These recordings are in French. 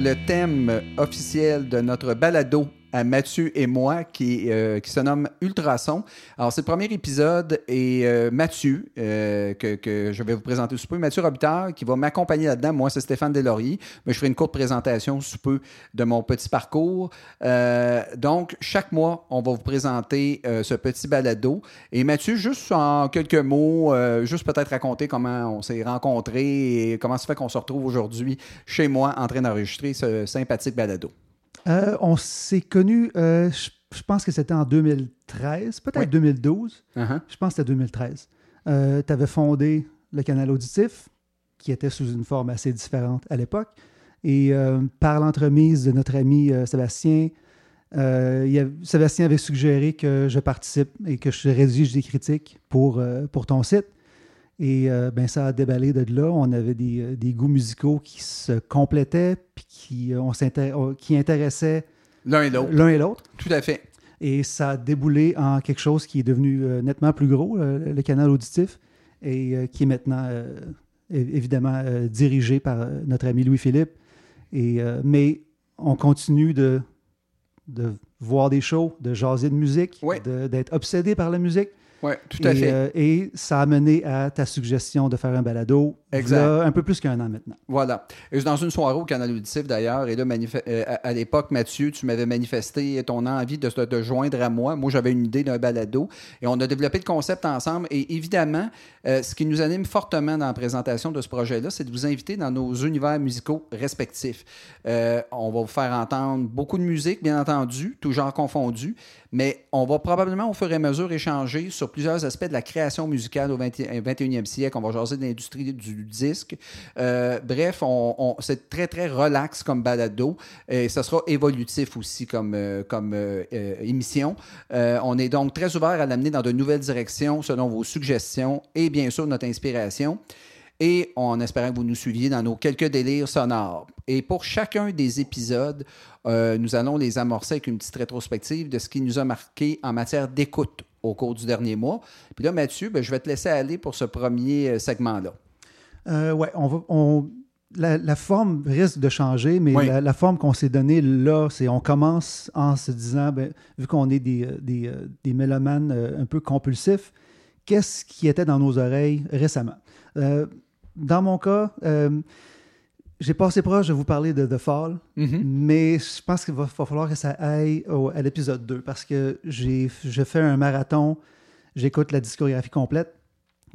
le thème officiel de notre balado à Mathieu et moi qui, euh, qui se nomme Ultrason. Alors, c'est le premier épisode et euh, Mathieu, euh, que, je vais vous présenter sous peu, Mathieu Robitaille, qui va m'accompagner là-dedans. Moi, c'est Stéphane Delaurier, mais je ferai une courte présentation sous peu de mon petit parcours. donc, chaque mois, on va vous présenter ce petit balado. Et Mathieu, juste en quelques mots, juste peut-être raconter comment on s'est rencontrés et comment ça fait qu'on se retrouve aujourd'hui chez moi en train d'enregistrer ce sympathique balado. Euh, on s'est connus, euh, je, pense que c'était en 2013, peut-être 2012. Uh-huh. Je pense que c'était 2013. Euh, tu avais fondé le canal auditif, qui était sous une forme assez différente à l'époque. Et par l'entremise de notre ami Sébastien, Sébastien avait suggéré que je participe et que je rédige des critiques pour, pour ton site. Et euh, ben, ça a déballé de là. On avait des, euh, des goûts musicaux qui se complétaient, puis qui, euh, on qui intéressaient l'un et l'autre. L'un et l'autre. Tout à fait. Et ça a déboulé en quelque chose qui est devenu nettement plus gros, le canal auditif, et qui est maintenant évidemment dirigé par notre ami Louis-Philippe. Et, mais on continue de, de voir des shows, de jaser de musique, d'être obsédé par la musique. Oui, tout à fait. Euh, et ça a mené à ta suggestion de faire un balado. Exact. un peu plus qu'un an maintenant. Voilà. Et dans une soirée au Canal Auditif d'ailleurs, et là, euh, à, l'époque, Mathieu, tu m'avais manifesté ton envie de te joindre à moi. Moi, j'avais une idée d'un balado et on a développé le concept ensemble. Et évidemment, euh, ce qui nous anime fortement dans la présentation de ce projet-là, c'est de vous inviter dans nos univers musicaux respectifs. on va vous faire entendre beaucoup de musique, bien entendu, tout genre confondu, mais on va probablement au fur et à mesure échanger sur plusieurs aspects de la création musicale au 21e siècle. On va jaser de l'industrie du disque. Euh, bref, c'est très, très relax comme balado et ça sera évolutif aussi comme, euh, comme euh, émission. on est donc très ouvert à l'amener dans de nouvelles directions selon vos suggestions et bien sûr notre inspiration et on espère que vous nous suiviez dans nos quelques délires sonores. Et pour chacun des épisodes, nous allons les amorcer avec une petite rétrospective de ce qui nous a marqué en matière d'écoute au cours du dernier mois. Puis là, Mathieu, ben, je vais te laisser aller pour ce premier segment-là. Euh, oui, on va, la, forme risque de changer, mais la, forme qu'on s'est donnée là, c'est on commence en se disant, ben, vu qu'on est des, des, des, mélomanes un peu compulsifs, qu'est-ce qui était dans nos oreilles récemment? dans mon cas, euh, j'ai passé proche de vous parler de The Fall, mm-hmm. mais je pense qu'il va, falloir que ça aille à l'épisode 2 parce que j'ai je fais un marathon, j'écoute la discographie complète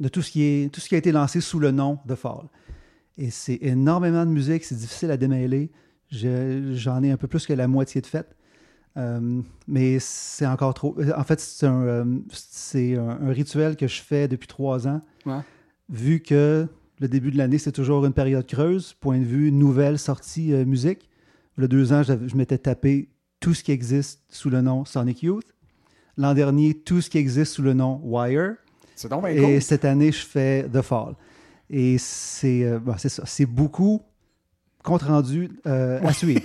de tout ce, qui est, tout ce qui a été lancé sous le nom The Fall. Et c'est énormément de musique, c'est difficile à démêler. J'en ai un peu plus que la moitié de fait. Euh, mais c'est encore trop. En fait, c'est un, euh, un, rituel que je fais depuis trois ans. Vu que le début de l'année, c'est toujours une période creuse, point de vue nouvelle sortie euh, musique. Le deux ans, je, m'étais tapé tout ce qui existe sous le nom Sonic Youth. L'an dernier, tout ce qui existe sous le nom Wire. C'est donc Et cette année, je fais The Fall. Et c'est euh, c'est ça. C'est beaucoup compte rendu euh, à suivre.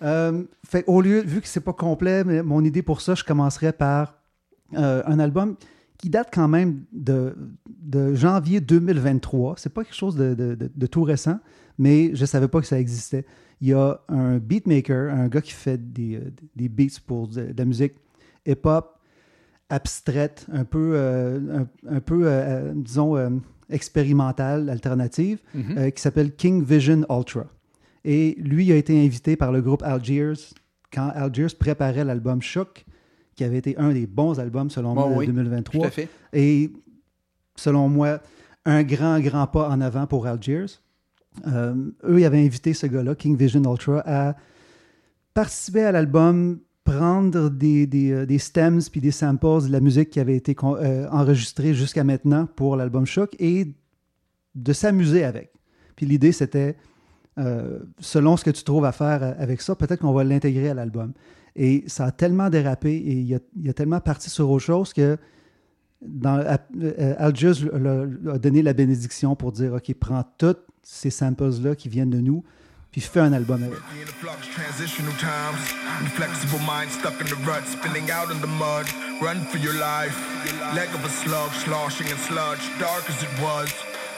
fait, au lieu, vu que c'est pas complet, mais mon idée pour ça, je commencerai par un album qui date quand même de, de janvier 2023. C'est pas quelque chose de, de, tout récent, mais je savais pas que ça existait. Il y a un beatmaker, un gars qui fait des, des beats pour de, la musique hip-hop abstraite, un peu, euh, un, peu euh, disons, euh, expérimentale, alternative, mm-hmm. qui s'appelle King Vision Ultra. Et lui a été invité par le groupe Algiers quand Algiers préparait l'album Shook qui avait été un des bons albums, selon moi, de 2023. Et selon moi, un grand, grand pas en avant pour Algiers. Euh, eux, ils avaient invité ce gars-là, King Vision Ultra, à participer à l'album, prendre des, euh, des, stems puis des samples de la musique qui avait été euh, enregistrée jusqu'à maintenant pour l'album Choc et de s'amuser avec. Puis l'idée, c'était, selon ce que tu trouves à faire avec ça, peut-être qu'on va l'intégrer à l'album. Et ça a tellement dérapé et il a, a tellement parti sur autre chose que dans, euh, a donné la bénédiction pour dire OK, prends toutes ces samples-là qui viennent de nous, puis fais un album avec.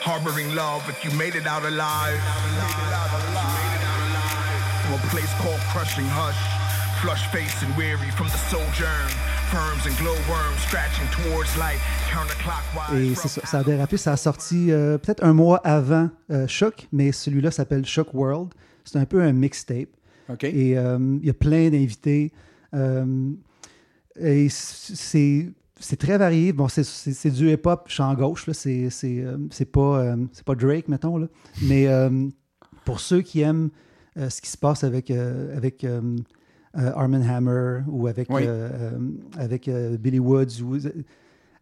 Harboring love, you made it out alive. place called Crushing Hush. Flush face and weary from the sojourn. Firms and glowworms scratching towards light. Counterclockwise. Et c'est ça, ça a dérapé. Ça a sorti euh, peut-être un mois avant euh, Shock, mais celui-là s'appelle Shock World. C'est un peu un mixtape. OK. Et euh, il y a plein d'invités. Euh, et c'est c'est très varié. Bon, c'est- du hip-hop champ gauche. là. C'est c'est, euh, c'est pas, euh, c'est pas Drake, mettons. Là. Mais euh, pour ceux qui aiment euh, ce qui se passe avec, euh, avec Arm Hammer ou avec, Oui. euh, euh, avec euh, Billy Woods ou euh,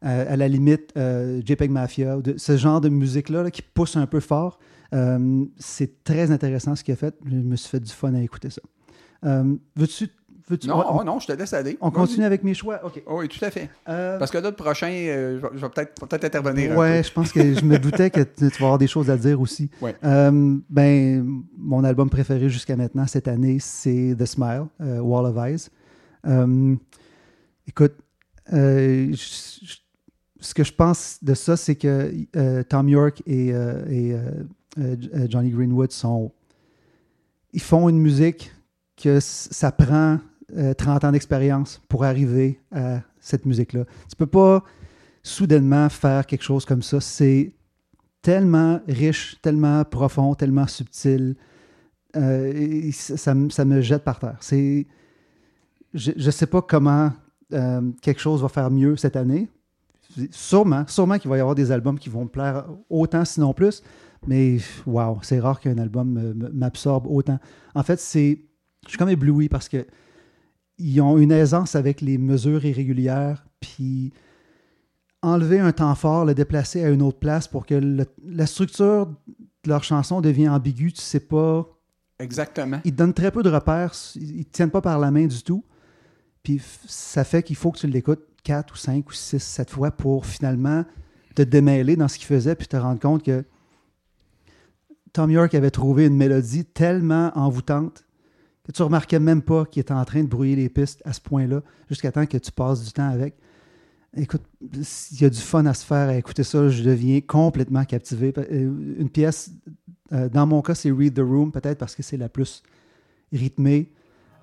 à la limite euh, JPEG Mafia, de- ce genre de musique-là là, qui pousse un peu fort, euh, c'est très intéressant ce qu'il a fait. Je me suis fait du fun à écouter ça. Euh, veux-tu. Veux-tu- Non, on, oh non, je te laisse aller. on continue avec mes choix? OK. Oh, oui, tout à fait. Euh, Parce que là, le prochain, euh, je vais- je vais peut-être peut intervenir. un Ouais, peu. je pense que je me doutais que tu, tu vas avoir des choses à dire aussi. Ouais. Euh, ben, mon album préféré jusqu'à maintenant cette année, c'est The Smile, euh, Wall of Eyes. Euh, écoute, euh, je- je- ce que je pense de ça, c'est que euh, Tom York et, euh, et, euh, euh, euh, Johnny Greenwood sont. Ils font une musique que s- ça prend euh, 30 ans d'expérience pour arriver à cette musique-là. Tu peux pas soudainement faire quelque chose comme ça. C'est tellement riche, tellement profond, tellement subtil. Euh, ça, me- jette par terre. C'est, je ne sais pas comment euh, quelque chose va faire mieux cette année. Sûrement, sûrement qu'il va y avoir des albums qui vont me plaire autant, sinon plus. Mais wow, c'est rare qu'un album m'absorbe autant. En fait, c'est, je suis comme ébloui parce que ils ont une aisance avec les mesures irrégulières, puis enlever un temps fort, le déplacer à une autre place pour que le- la structure de leur chanson devienne ambiguë, tu sais pas. Exactement. Ils te donnent très peu de repères, ils te tiennent pas par la main du tout. Puis ça fait qu'il faut que tu l'écoutes quatre ou cinq ou six, sept fois pour finalement te démêler dans ce qu'il faisait puis te rendre compte que Tom York avait trouvé une mélodie tellement envoûtante que tu remarquais même pas qu'il était en train de brouiller les pistes à ce point-là jusqu'à temps que tu passes du temps avec. Écoute, il y a du fun à se faire à écouter ça. Je deviens complètement captivé. Euh, Une pièce, euh, dans mon cas, c'est Read the Room, peut-être parce que c'est la plus rythmée.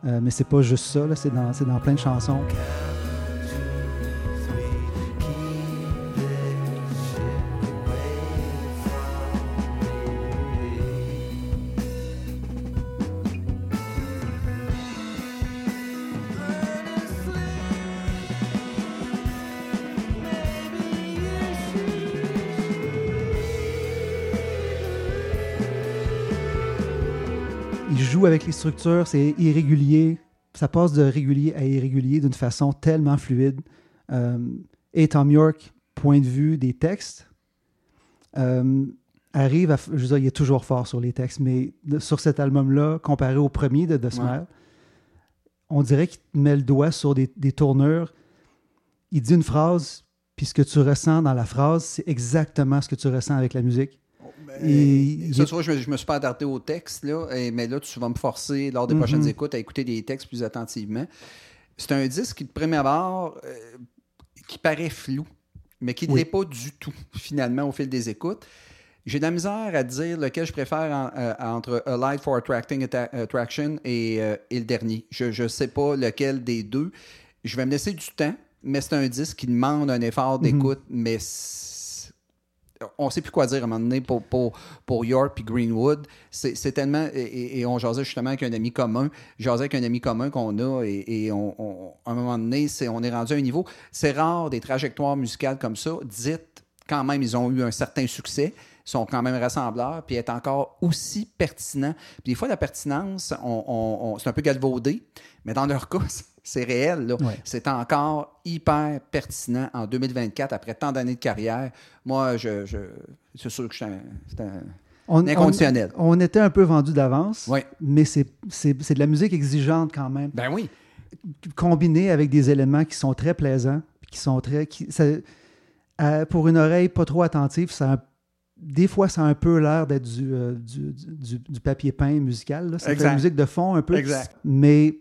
Euh, mais c'est pas juste ça, c'est dans, c'est dans plein de chansons. Joue avec les structures, c'est irrégulier. Ça passe de régulier à irrégulier d'une façon tellement fluide. Euh, et Tom York, point de vue des textes, euh, arrive à. Je veux dire, il est toujours fort sur les textes, mais sur cet album-là, comparé au premier de The Smile, on dirait qu'il met le doigt sur des, des tournures. Il dit une phrase, puis ce que tu ressens dans la phrase, c'est exactement ce que tu ressens avec la musique. Et- ça, tu vois, je me, suis pas attardé au texte, là, et- mais là, tu vas me forcer, lors des Mhm. prochaines écoutes, à écouter des textes plus attentivement. C'est un disque qui, de premier abord, euh, qui paraît flou, mais qui ne Oui. l'est pas du tout, finalement, au fil des écoutes. J'ai de la misère à dire lequel je préfère en- euh, entre A Light for Attracting Attraction et, euh, et le dernier. Je ne sais pas lequel des deux. Je vais me laisser du temps, mais c'est un disque qui demande un effort d'écoute, mais on sait plus quoi dire à un moment donné pour, pour, pour York puis Greenwood. C'est tellement. Et, et- et on jasait justement avec un ami commun. Jasais avec un ami commun qu'on a et, et on, à un moment donné, on est rendu à un niveau. C'est rare des trajectoires musicales comme ça. Dites, quand même, ils ont eu un certain succès sont quand même rassembleurs, puis est encore aussi pertinent. Puis des fois, la pertinence, c'est un peu galvaudé, mais dans leur cas, c'est réel. Ouais. C'est encore hyper pertinent en 2024, après tant d'années de carrière. Moi, je, je- c'est sûr que je suis un- c'est un- On, Inconditionnel. On, on était un peu vendu d'avance, Ouais. mais c'est c'est- c'est de la musique exigeante quand même, Ben oui. combinée avec des éléments qui sont très plaisants, qui sont très. Qui, ça- euh, pour une oreille pas trop attentive, ça a des fois, ça a un peu l'air d'être du, euh, du, du- du papier peint musical. fait Exact. la musique de fond un peu. Exact. Mais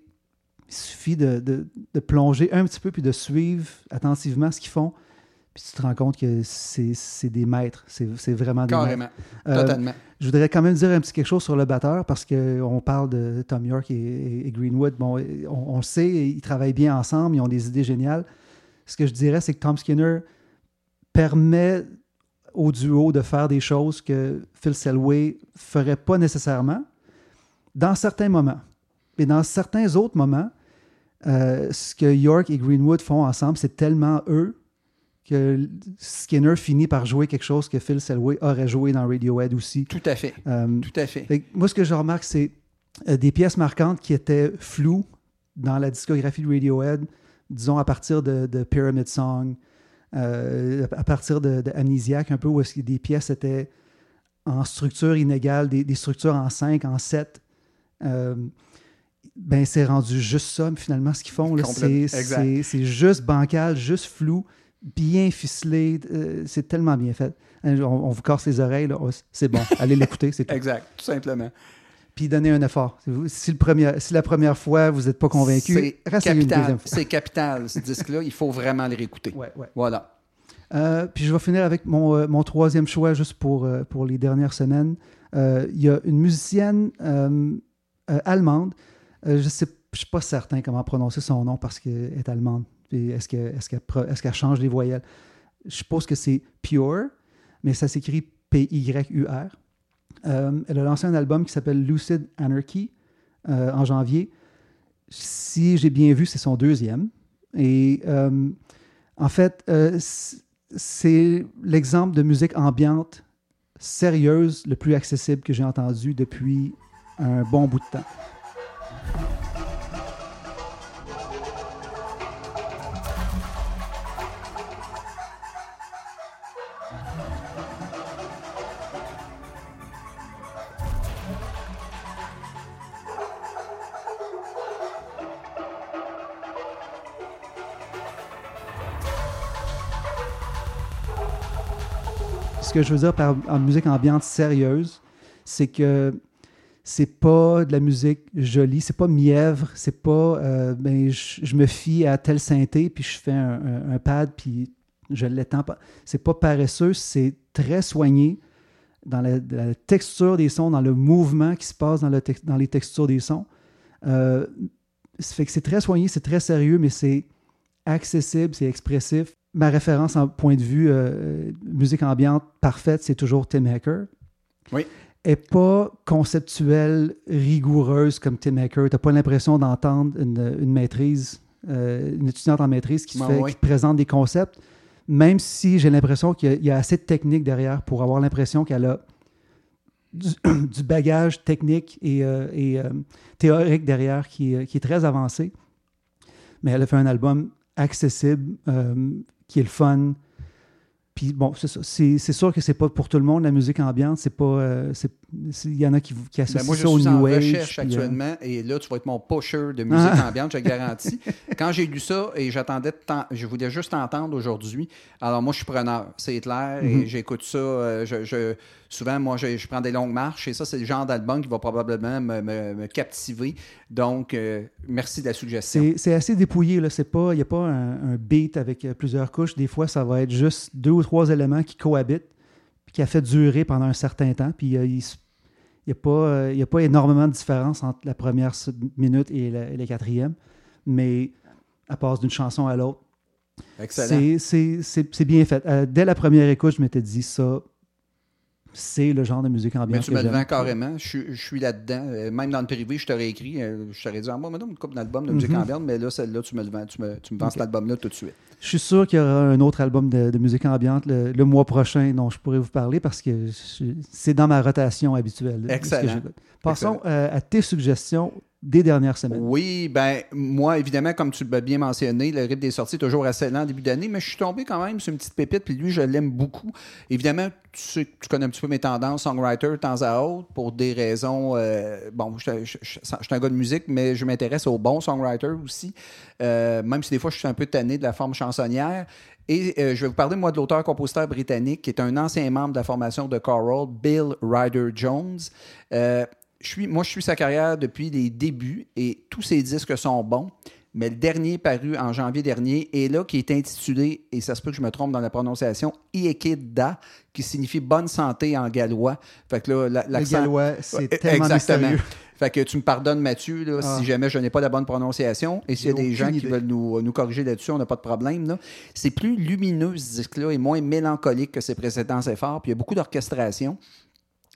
il suffit de, de- de plonger un petit peu puis de suivre attentivement ce qu'ils font. Puis tu te rends compte que c'est des maîtres. C'est vraiment des maîtres. Carrément. Euh, Totalement. Je voudrais quand même dire un petit quelque chose sur le batteur parce qu'on parle de Tom York et, et- et Greenwood. Bon, on, on le sait, ils travaillent bien ensemble, ils ont des idées géniales. Ce que je dirais, c'est que Tom Skinner permet au duo de faire des choses que Phil Selway ferait pas nécessairement dans certains moments. Mais dans certains autres moments, euh, ce que York et Greenwood font ensemble, c'est tellement eux que Skinner finit par jouer quelque chose que Phil Selway aurait joué dans Radiohead aussi. Tout à fait. Euh, Tout à fait. moi, ce que je remarque, c'est euh, des pièces marquantes qui étaient floues dans la discographie de Radiohead, disons à partir de, de Pyramid Song, euh, à partir de, de Amnesiac, un peu où est-ce que des pièces étaient en structure inégale, des, des structures en 5, en 7. Euh, ben, c'est rendu juste ça, finalement, ce qu'ils font. C'est juste bancal, juste flou, bien ficelé. euh, c'est tellement bien fait. Hein, On, on vous casse les oreilles. Oh, c'est bon. Allez l'écouter, c'est tout Exact. Tout simplement. puis donner un effort. Si, le premier, si la première fois, vous n'êtes pas convaincu, C'est restez une capital. deuxième fois. C'est capital, ce disque-là. Il faut vraiment le réécouter. Ouais, ouais. Voilà. Euh, puis je vais finir avec mon, euh, mon troisième choix, juste pour, pour les dernières semaines. Il y a une musicienne allemande. Euh, je ne suis pas certain comment prononcer son nom parce qu'elle est allemande. Est-ce que- est-ce qu'elle change les voyelles? Je suppose que c'est Pure, mais ça s'écrit P-Y-U-R. Euh, elle a lancé un album qui s'appelle Lucid Anarchy euh, en janvier. Si j'ai bien vu, c'est son deuxième. Et en fait, c'est l'exemple de musique ambiante sérieuse le plus accessible que j'ai entendu depuis un bon bout de temps. Que je veux dire par en musique ambiante sérieuse, c'est que c'est pas de la musique jolie, c'est pas mièvre, c'est pas euh, ben, je, me fie à tel synthé puis je fais un, pad puis je l'étends pas. C'est pas paresseux, c'est très soigné dans la, texture des sons, dans le mouvement qui se passe dans, les textures des sons. Euh, fait que c'est très soigné, c'est très sérieux, mais c'est accessible, c'est expressif. Ma référence en point de vue euh, musique ambiante parfaite, c'est toujours Tim Hacker. Oui. Et pas conceptuelle, rigoureuse comme Tim Hacker. Tu n'as pas l'impression d'entendre une, une maîtrise, euh, une étudiante en maîtrise qui, te Ah fait- oui. qui te présente des concepts, même si j'ai l'impression qu'il y, a- il y a assez de technique derrière pour avoir l'impression qu'elle a du, du bagage technique et, euh, et, euh, théorique derrière qui, est- qui est très avancé. Mais elle a fait un album accessible, euh, qui est le fun. Puis bon, c'est sûr que c'est pas pour tout le monde la musique ambiante. C'est pas. euh, Il y en a qui, qui associent Ben, moi, je ça au suis en New Age. recherche puis, euh, actuellement et là, tu vas être mon pusher de musique Ah. ambiante, je te garantis. Quand j'ai lu ça et j'attendais, je voulais juste t'entendre aujourd'hui. Alors, moi, je suis preneur, c'est clair, et j'écoute ça. euh, je, je- souvent, moi, je, je prends des longues marches et ça, c'est le genre d'album qui va probablement me, me- me captiver. Donc, euh, merci de la suggestion. C'est assez dépouillé. là. Il n'y a pas un, un beat avec plusieurs couches. Des fois, ça va être juste deux ou trois éléments qui cohabitent, qui a fait durer pendant un certain temps. Puis euh, il n'y a, pas, euh, il y a pas énormément de différence entre la première minute et la, et la quatrième. Mais à passe d'une chanson à l'autre, Excellent. c'est bien fait. Euh, dès la première écoute, je m'étais dit ça, c'est le genre de musique Mais ambiante tu que me le vends carrément. Je, suis- je suis là-dedans. Euh, Même dans le privé, je t'aurais écrit. euh, je t'aurais dit, ah, moi, maintenant, une couple d'albums de musique Mhm. ambiante, mais là, celle-là, tu me le vends. Tu me, tu me vends cet album-là tout de suite. Je suis sûr qu'il y aura un autre album de, de musique ambiante le, le mois prochain dont je pourrais vous parler parce que c'est dans ma rotation habituelle. Excellent. Passons euh, à tes suggestions des dernières semaines. Oui, ben moi, évidemment, comme tu l'as bien mentionné, le rythme des sorties est toujours assez lent en début d'année, mais je suis tombé quand même sur une petite pépite, puis lui, je l'aime beaucoup. Évidemment, tu, tu connais un petit peu mes tendances, songwriter, de temps à autre, pour des raisons... euh, bon, je, suis un gars de musique, mais je m'intéresse aux bons songwriters aussi, euh, même si des fois, je suis un peu tanné de la forme chansonnière. Et euh, je vais vous parler, moi, de l'auteur-compositeur britannique, qui est un ancien membre de la formation de Coral, Bill Ryder Jones. Je suis, moi, je suis sa carrière depuis les débuts et tous ses disques sont bons, mais le dernier paru en janvier dernier est là, qui est intitulé, et ça se peut que je me trompe dans la prononciation, Iekida, qui signifie bonne santé en gallois. Fait que là, la- Le gallois, c'est tellement Exactement. mystérieux. Fait que tu me pardonnes, Mathieu, là, Ah. si jamais je n'ai pas la bonne prononciation. Et s'il y a des gens qui veulent nous, nous corriger là-dessus, on n'a pas de problème. C'est plus lumineux, ce disque-là, et moins mélancolique que ses précédents efforts. Puis il y a beaucoup d'orchestration.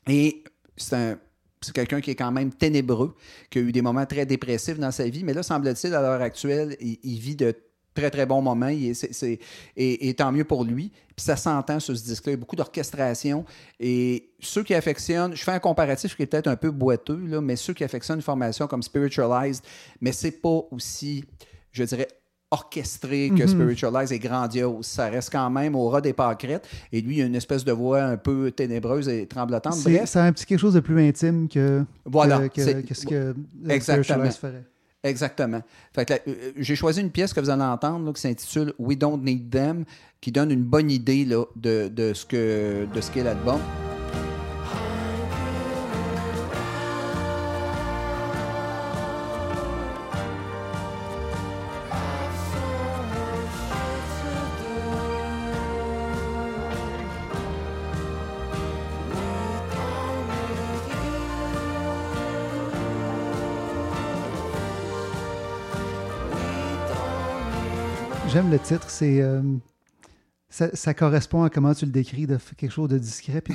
Et c'est un. C'est quelqu'un qui est quand même ténébreux, qui a eu des moments très dépressifs dans sa vie, mais là, semble-t-il, à l'heure actuelle, il, vit de très, très bons moments. Et tant mieux pour lui. Puis ça s'entend sur ce disque-là. Il y a beaucoup d'orchestration. Et ceux qui affectionnent, je fais un comparatif qui est peut-être un peu boiteux, là, mais ceux qui affectionnent une formation comme Spiritualized, mais c'est pas aussi, je dirais, orchestré que Spiritualized est grandiose. Ça reste quand même au ras des pâquerettes. Et lui, il a une espèce de voix un peu ténébreuse et tremblotante. C'est Bref, c'est un petit quelque chose de plus intime que, Voilà, que, c'est- que, que ce que euh, Exactement. Spiritualized ferait. Exactement. Là, euh, j'ai choisi une pièce que vous allez entendre là, qui s'intitule We Don't Need Them, qui donne une bonne idée là, de, de ce que de ce qu'est l'album. J'aime le titre, c'est euh, ça, ça correspond à comment tu le décris, de quelque chose de discret puis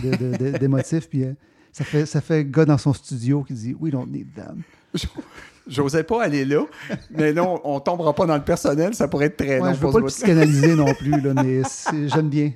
d'émotif. puis euh, ça fait ça fait gars dans son studio qui dit We don't need them. J'osais pas aller là, mais non, on tombera pas dans le personnel, ça pourrait être très Ouais, long je veux pas le psychanalyser non plus, là, mais j'aime bien.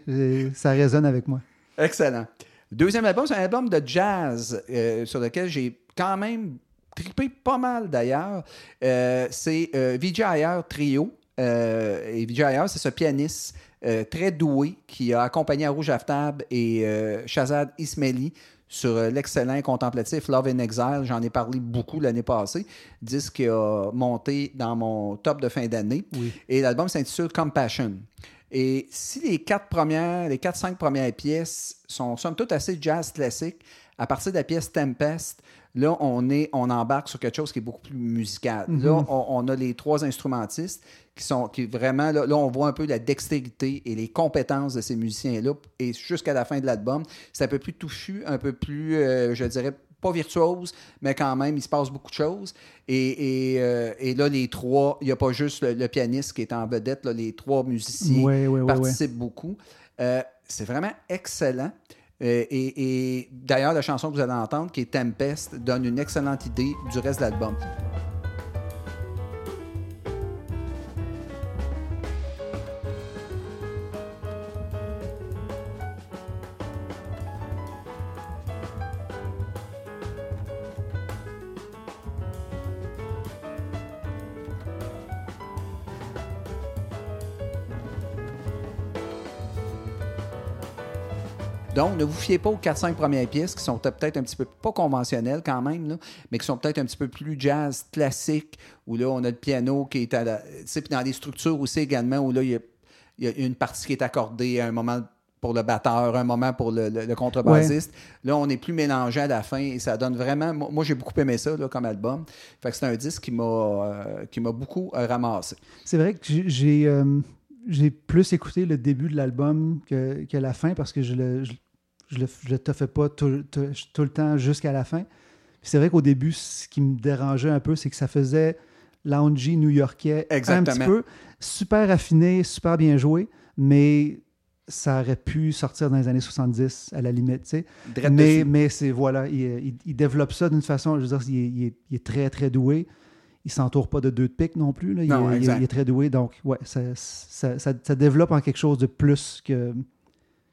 Ça résonne avec moi. Excellent. Deuxième album, c'est un album de jazz euh, sur lequel j'ai quand même trippé pas mal d'ailleurs. Euh, c'est euh, Vijay Iyer Trio. Euh, et Vijay Iyer, c'est ce pianiste euh, très doué qui a accompagné Rouge Aftab et euh, Shazad Ismaili sur l'excellent contemplatif Love in Exile. J'en ai parlé beaucoup l'année passée. Disque qui a monté dans mon top de fin d'année. Oui. Et l'album s'intitule Compassion. Et si les quatre premières, les quatre, cinq premières pièces sont somme toute assez jazz classique, à partir de la pièce Tempest, là, on, est, on embarque sur quelque chose qui est beaucoup plus musical. Là, on, on a les trois instrumentistes qui sont qui vraiment, là, là, on voit un peu la dextérité et les compétences de ces musiciens-là. Et jusqu'à la fin de l'album, c'est un peu plus touffu, un peu plus, euh, je dirais, pas virtuose, mais quand même, il se passe beaucoup de choses. Et, et, euh, et là, les trois, il n'y a pas juste le, le pianiste qui est en vedette, là, les trois musiciens Ouais, ouais, ouais, participent beaucoup. Euh, c'est vraiment excellent. Et et d'ailleurs, la chanson que vous allez entendre, qui est Tempest, donne une excellente idée du reste de l'album. Donc, ne vous fiez pas aux 4-5 premières pièces qui sont peut-être un petit peu pas conventionnelles quand même, là, mais qui sont peut-être un petit peu plus jazz classique, où là, on a le piano qui est à la. Tu sais, puis dans des structures aussi également, où là, il y a, il y a une partie qui est accordée à un moment pour le batteur, un moment pour le, le- le contrebassiste. Là, on est plus mélangé à la fin et ça donne vraiment. Moi, moi, j'ai beaucoup aimé ça là, comme album. Fait que c'est un disque qui m'a euh, qui m'a beaucoup euh, ramassé. C'est vrai que j'ai- j'ai euh, j'ai plus écouté le début de l'album que, que la fin parce que je le, je, je le, je le toffais pas tout, tout- tout le temps jusqu'à la fin. C'est vrai qu'au début, ce qui me dérangeait un peu, c'est que ça faisait loungy new-yorkais un petit peu. Super affiné, super bien joué, mais ça aurait pu sortir dans les années 70 à la limite, tu sais. Drette Mais, mais c'est voilà, il, il- il développe ça d'une façon, je veux dire, il est, il très très doué. Il s'entoure pas de deux de pique non plus. là. Il, Non, est, il très doué, donc ouais, ça, ça, ça- ça développe en quelque chose de plus que,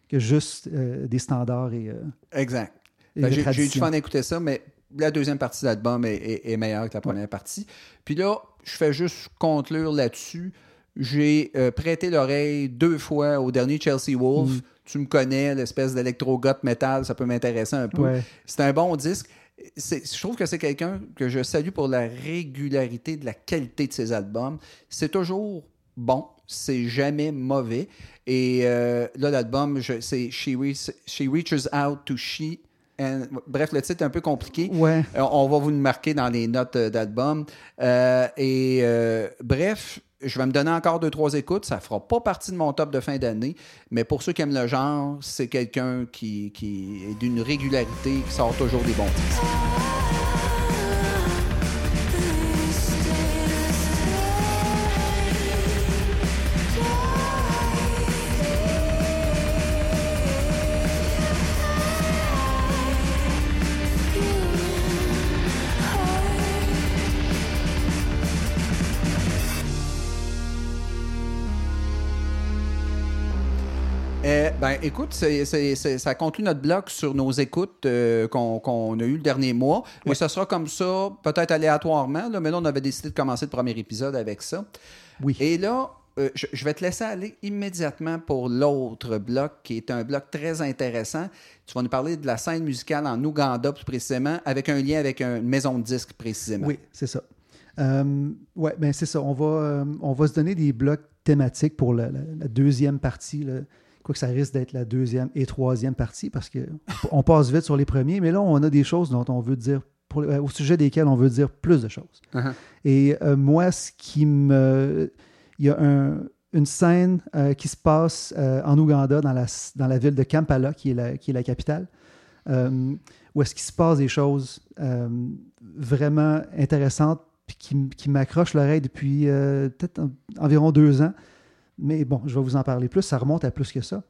que juste euh, des standards et, euh, Exact. J'ai eu du fun à écouter ça, mais la deuxième partie de l'album est, est- est meilleure que la première partie. Puis là, je fais juste conclure là-dessus. J'ai euh, prêté l'oreille deux fois au dernier Chelsea Wolf. Mm. Tu me connais, l'espèce d'électro-goth metal, ça peut m'intéresser un peu. Ouais. C'est un bon disque. Je trouve que c'est quelqu'un que je salue pour la régularité de la qualité de ses albums. C'est toujours bon, c'est jamais mauvais. Et euh, là, l'album, c'est She, She Reaches Out to She and- bref, le titre est un peu compliqué. Ouais. Euh, on va vous le marquer dans les notes euh, d'album. Euh, et bref, je vais me donner encore deux, trois écoutes. Ça fera pas partie de mon top de fin d'année. Mais pour ceux qui aiment le genre, c'est quelqu'un qui, qui est d'une régularité, qui sort toujours des bons titres. Ben, écoute, c'est- c'est- c'est- ça conclut notre bloc sur nos écoutes euh, qu'on qu'on a eu le dernier mois. Mais ça sera comme ça, peut-être aléatoirement. Là, mais là, on avait décidé de commencer le premier épisode avec ça. Oui. Et là, euh, je, je vais te laisser aller immédiatement pour l'autre bloc, qui est un bloc très intéressant. Tu vas nous parler de la scène musicale en Ouganda, plus précisément, avec un lien avec une maison de disques, précisément. Oui, c'est ça. Euh, ouais, ben c'est ça. On va, euh, on va se donner des blocs thématiques pour la, la- la deuxième partie. là. Quoique ça risque d'être la deuxième et troisième partie parce que on passe vite sur les premiers, mais là, on a des choses dont on veut dire, pour, euh, au sujet desquelles on veut dire plus de choses. Uh-huh. Et euh, moi, ce qui me. Il y a un- une scène euh, qui se passe euh, en Ouganda, dans la, dans la ville de Kampala, qui est la, qui est la capitale, où est-ce qu'il se passe des choses vraiment intéressantes, puis qui, qui m'accrochent l'oreille depuis peut-être en- environ deux ans. Mais bon, je vais vous en parler plus. Ça remonte à plus que ça.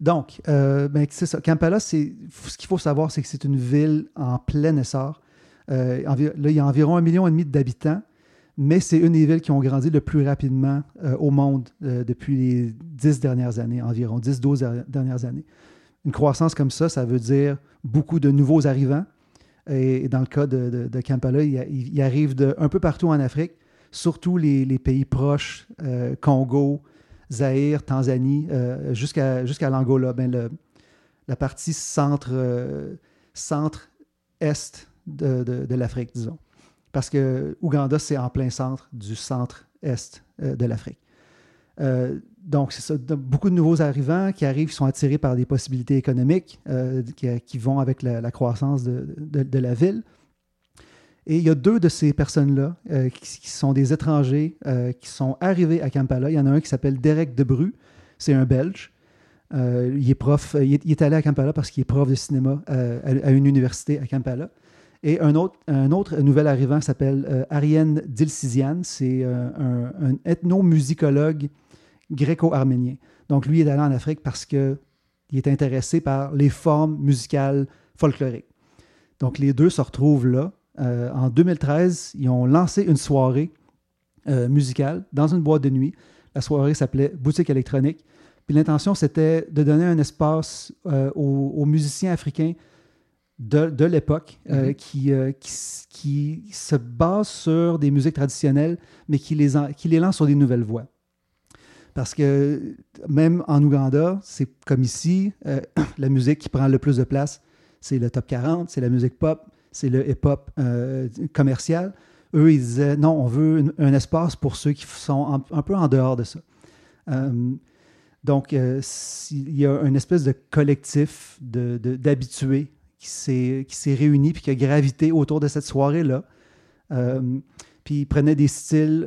Donc, euh, ben, c'est ça. Kampala, ce qu'il faut savoir, c'est que c'est une ville en plein essor. Euh, là, il y a environ un million et demi d'habitants, mais c'est une des villes qui ont grandi le plus rapidement euh, au monde depuis les dix dernières années, environ 10-12 der- dernières années. Une croissance comme ça, ça veut dire beaucoup de nouveaux arrivants. Et, dans le cas de, Kampala, il, y a- il- il arrive de, un peu partout en Afrique, surtout les, pays proches, euh, Congo, Zaïre, Tanzanie, euh, jusqu'à l'Angola. Ben, la partie euh, centre-est de, l'Afrique, disons. Parce que Ouganda, c'est en plein centre du centre-est de l'Afrique. Donc, c'est ça. Beaucoup de nouveaux arrivants qui arrivent, sont attirés par des possibilités économiques qui, vont avec la, croissance de- de la ville. Et il y a deux de ces personnes-là euh, qui, sont des étrangers euh, qui sont arrivés à Kampala. Il y en a un qui s'appelle Derek Debru. C'est un Belge. Euh, il est prof, il est, allé à Kampala parce qu'il est prof de cinéma à, une université à Kampala. Et un autre, nouvel arrivant s'appelle Ariane Dilsizian. C'est un, un ethnomusicologue gréco-arménien. Donc, lui est allé en Afrique parce qu'il est intéressé par les formes musicales folkloriques. Donc, les deux se retrouvent là. Euh, en 2013, ils ont lancé une soirée euh, musicale dans une boîte de nuit. La soirée s'appelait Boutique électronique. Puis l'intention, c'était de donner un espace euh, aux, aux musiciens africains de, de l'époque Mhm. qui, qui, s- qui se basent sur des musiques traditionnelles, mais qui les, en- qui les lancent sur des nouvelles voies. Parce que même en Ouganda, c'est comme ici, la musique qui prend le plus de place, c'est le top 40, c'est la musique pop, c'est le hip-hop euh, commercial. Eux, ils disaient non, on veut un espace pour ceux qui sont un, peu en dehors de ça. Euh, donc, euh, il y a une espèce de collectif d'habitués qui s'est réuni puis qui a gravité autour de cette soirée-là. Puis ils prenaient des styles,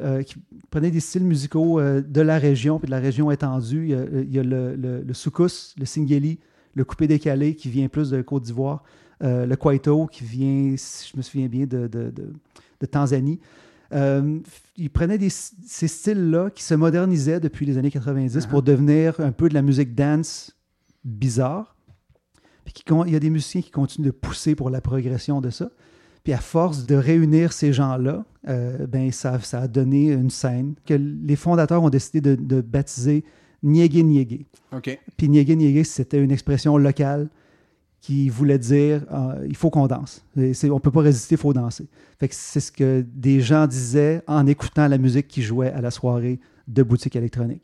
prenaient des styles musicaux de la région, puis de la région étendue. Il y a, le soukous, le singeli, le coupé décalé qui vient plus de Côte d'Ivoire, euh, le kwaito qui vient, si je me souviens bien, de, de, de- de Tanzanie. Euh, ils prenaient des- ces styles-là qui se modernisaient depuis les années 90 pour devenir un peu de la musique dance bizarre. Puis qui il y a des musiciens qui continuent de pousser pour la progression de ça. Puis à force de réunir ces gens-là, euh, ben ça, ça a donné une scène que les fondateurs ont décidé de, de baptiser Niégué Niégué. Puis Niégué Niégué, c'était une expression locale qui voulait dire euh, il faut qu'on danse. Et on ne peut pas résister, il faut danser. C'est ce que des gens disaient en écoutant la musique qui jouait à la soirée de boutique électronique.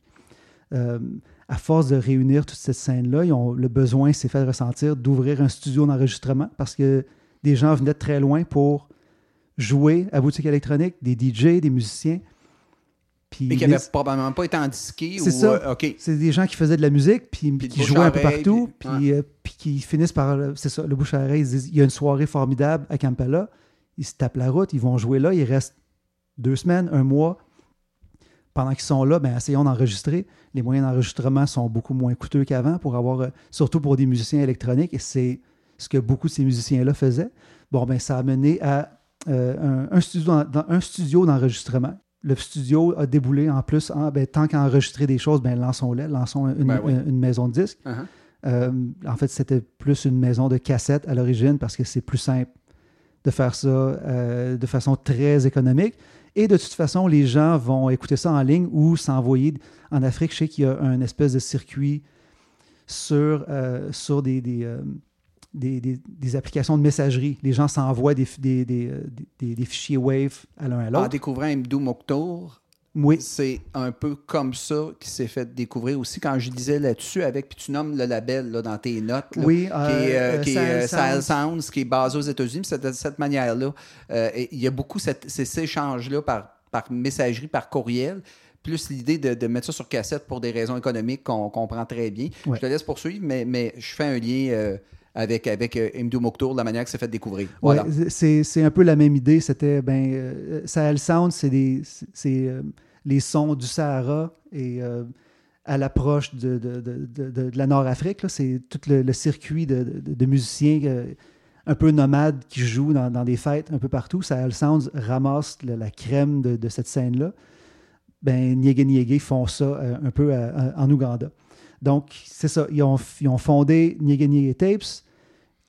Euh, à force de réunir toute cette scène-là, le besoin s'est fait ressentir d'ouvrir un studio d'enregistrement parce que des gens venaient de très loin pour jouer à boutique électronique, des DJ, des musiciens. Puis Mais qui les- n'avait probablement pas été en disqué. C'est ou, ça. euh, c'est des gens qui faisaient de la musique, puis, qui jouaient un peu partout, puis- puis, euh, puis qui finissent par. C'est ça, le bouche à oreille, ils disent il y a une soirée formidable à Kampala. Ils se tapent la route, ils vont jouer là, ils restent deux semaines, un mois. Pendant qu'ils sont là, ben, essayons d'enregistrer. Les moyens d'enregistrement sont beaucoup moins coûteux qu'avant, pour avoir, euh, surtout pour des musiciens électroniques, et c'est ce que beaucoup de ces musiciens-là faisaient. Bon, ben, ça a mené à euh, un, un studio, dans- dans- un studio d'enregistrement. Le studio a déboulé en plus, en, ben, tant qu'à enregistrer des choses, ben, lançons-les, lançons une, Ben oui. une- une maison de disques. Uh-huh. Euh, en fait, c'était plus une maison de cassettes à l'origine parce que c'est plus simple de faire ça euh, de façon très économique. Et de toute façon, les gens vont écouter ça en ligne ou s'envoyer. En Afrique, je sais qu'il y a un espèce de circuit sur, euh, sur des, des, des, des- des applications de messagerie. Les gens s'envoient des, des, des, euh, fichiers Wave à l'un à En l'autre. découvrant Mdou Moktour, Oui, c'est un peu comme ça qu'il s'est fait découvrir aussi. Quand je disais là-dessus, avec, puis tu nommes le label là, dans tes notes, là, oui. qui est, euh, euh, euh, qui est, Sounds. Sounds, qui est basé aux États-Unis. C'est de cette manière-là, euh, il y a beaucoup cette, ces, ces échanges-là par, par messagerie, par courriel, plus l'idée de, de mettre ça sur cassette pour des raisons économiques qu'on comprend très bien. Ouais. Je te laisse poursuivre, mais, mais je fais un lien euh, avec, avec euh, Mdou Moktour, de la manière que c'est fait découvrir. Ouais, Voilà. c'est, c'est un peu la même idée. C'était, ben, euh, Sahel Sound, c'est, des, c'est, c'est, euh, les sons du Sahara et euh, à l'approche de, de, de, de- la Nord-Afrique. là. C'est tout le, le circuit de, musiciens euh, un peu nomades qui jouent dans, dans des fêtes un peu partout. Sahel Sounds ramasse la crème de, de cette scène-là. Ben, Niégué Niégué font ça euh, un peu à- à- en Ouganda. Donc, c'est ça. Ils ont, ils ont fondé Niégué Niégué Tapes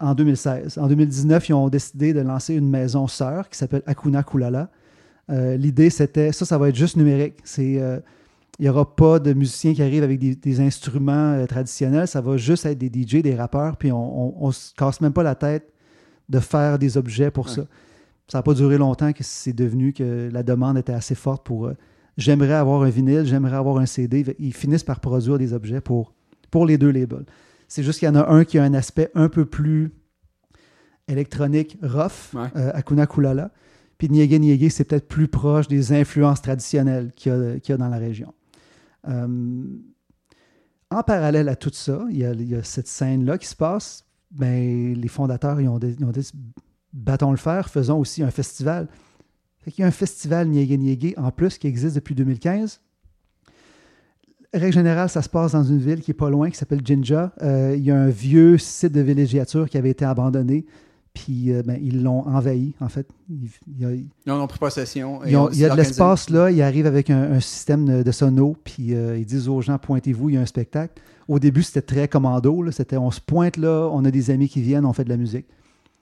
en 2016. En 2019, ils ont décidé de lancer une maison sœur qui s'appelle Akuna Kulala. Euh, L'idée, c'était, ça, ça va être juste numérique. C'est, euh, il n'y aura pas de musiciens qui arrivent avec des, des instruments euh, traditionnels. Ça va juste être des DJ, des rappeurs, puis on ne se casse même pas la tête de faire des objets pour Ouais. ça. Ça n'a pas duré longtemps que c'est devenu que la demande était assez forte pour... euh, j'aimerais avoir un vinyle, j'aimerais avoir un CD. Ils finissent par produire des objets pour, pour les deux labels. C'est juste qu'il y en a un qui a un aspect un peu plus électronique rough, Ouais. euh, Akuna Kulala. Puis Niégué Niégué, c'est peut-être plus proche des influences traditionnelles qu'il y a, qu'il y a dans la région. Euh, en parallèle à tout ça, il y a, il y a cette scène-là qui se passe. Ben, les fondateurs ils ont, dit, ils ont dit battons le fer, faisons aussi un festival. Fait qu'il y a un festival Niégué Niégué en plus qui existe depuis 2015. Règle générale, ça se passe dans une ville qui est pas loin, qui s'appelle Jinja. Euh, il y a un vieux site de villégiature qui avait été abandonné, puis euh, ben, ils l'ont envahi, en fait. Il, il a- Ils en ont pris possession. et ils ont- ont il y a de l'espace là, ils arrivent avec un, un système de, de sono, puis euh, ils disent aux gens pointez-vous, il y a un spectacle. Au début, c'était très commando, c'était on se pointe là, on a des amis qui viennent, on fait de la musique.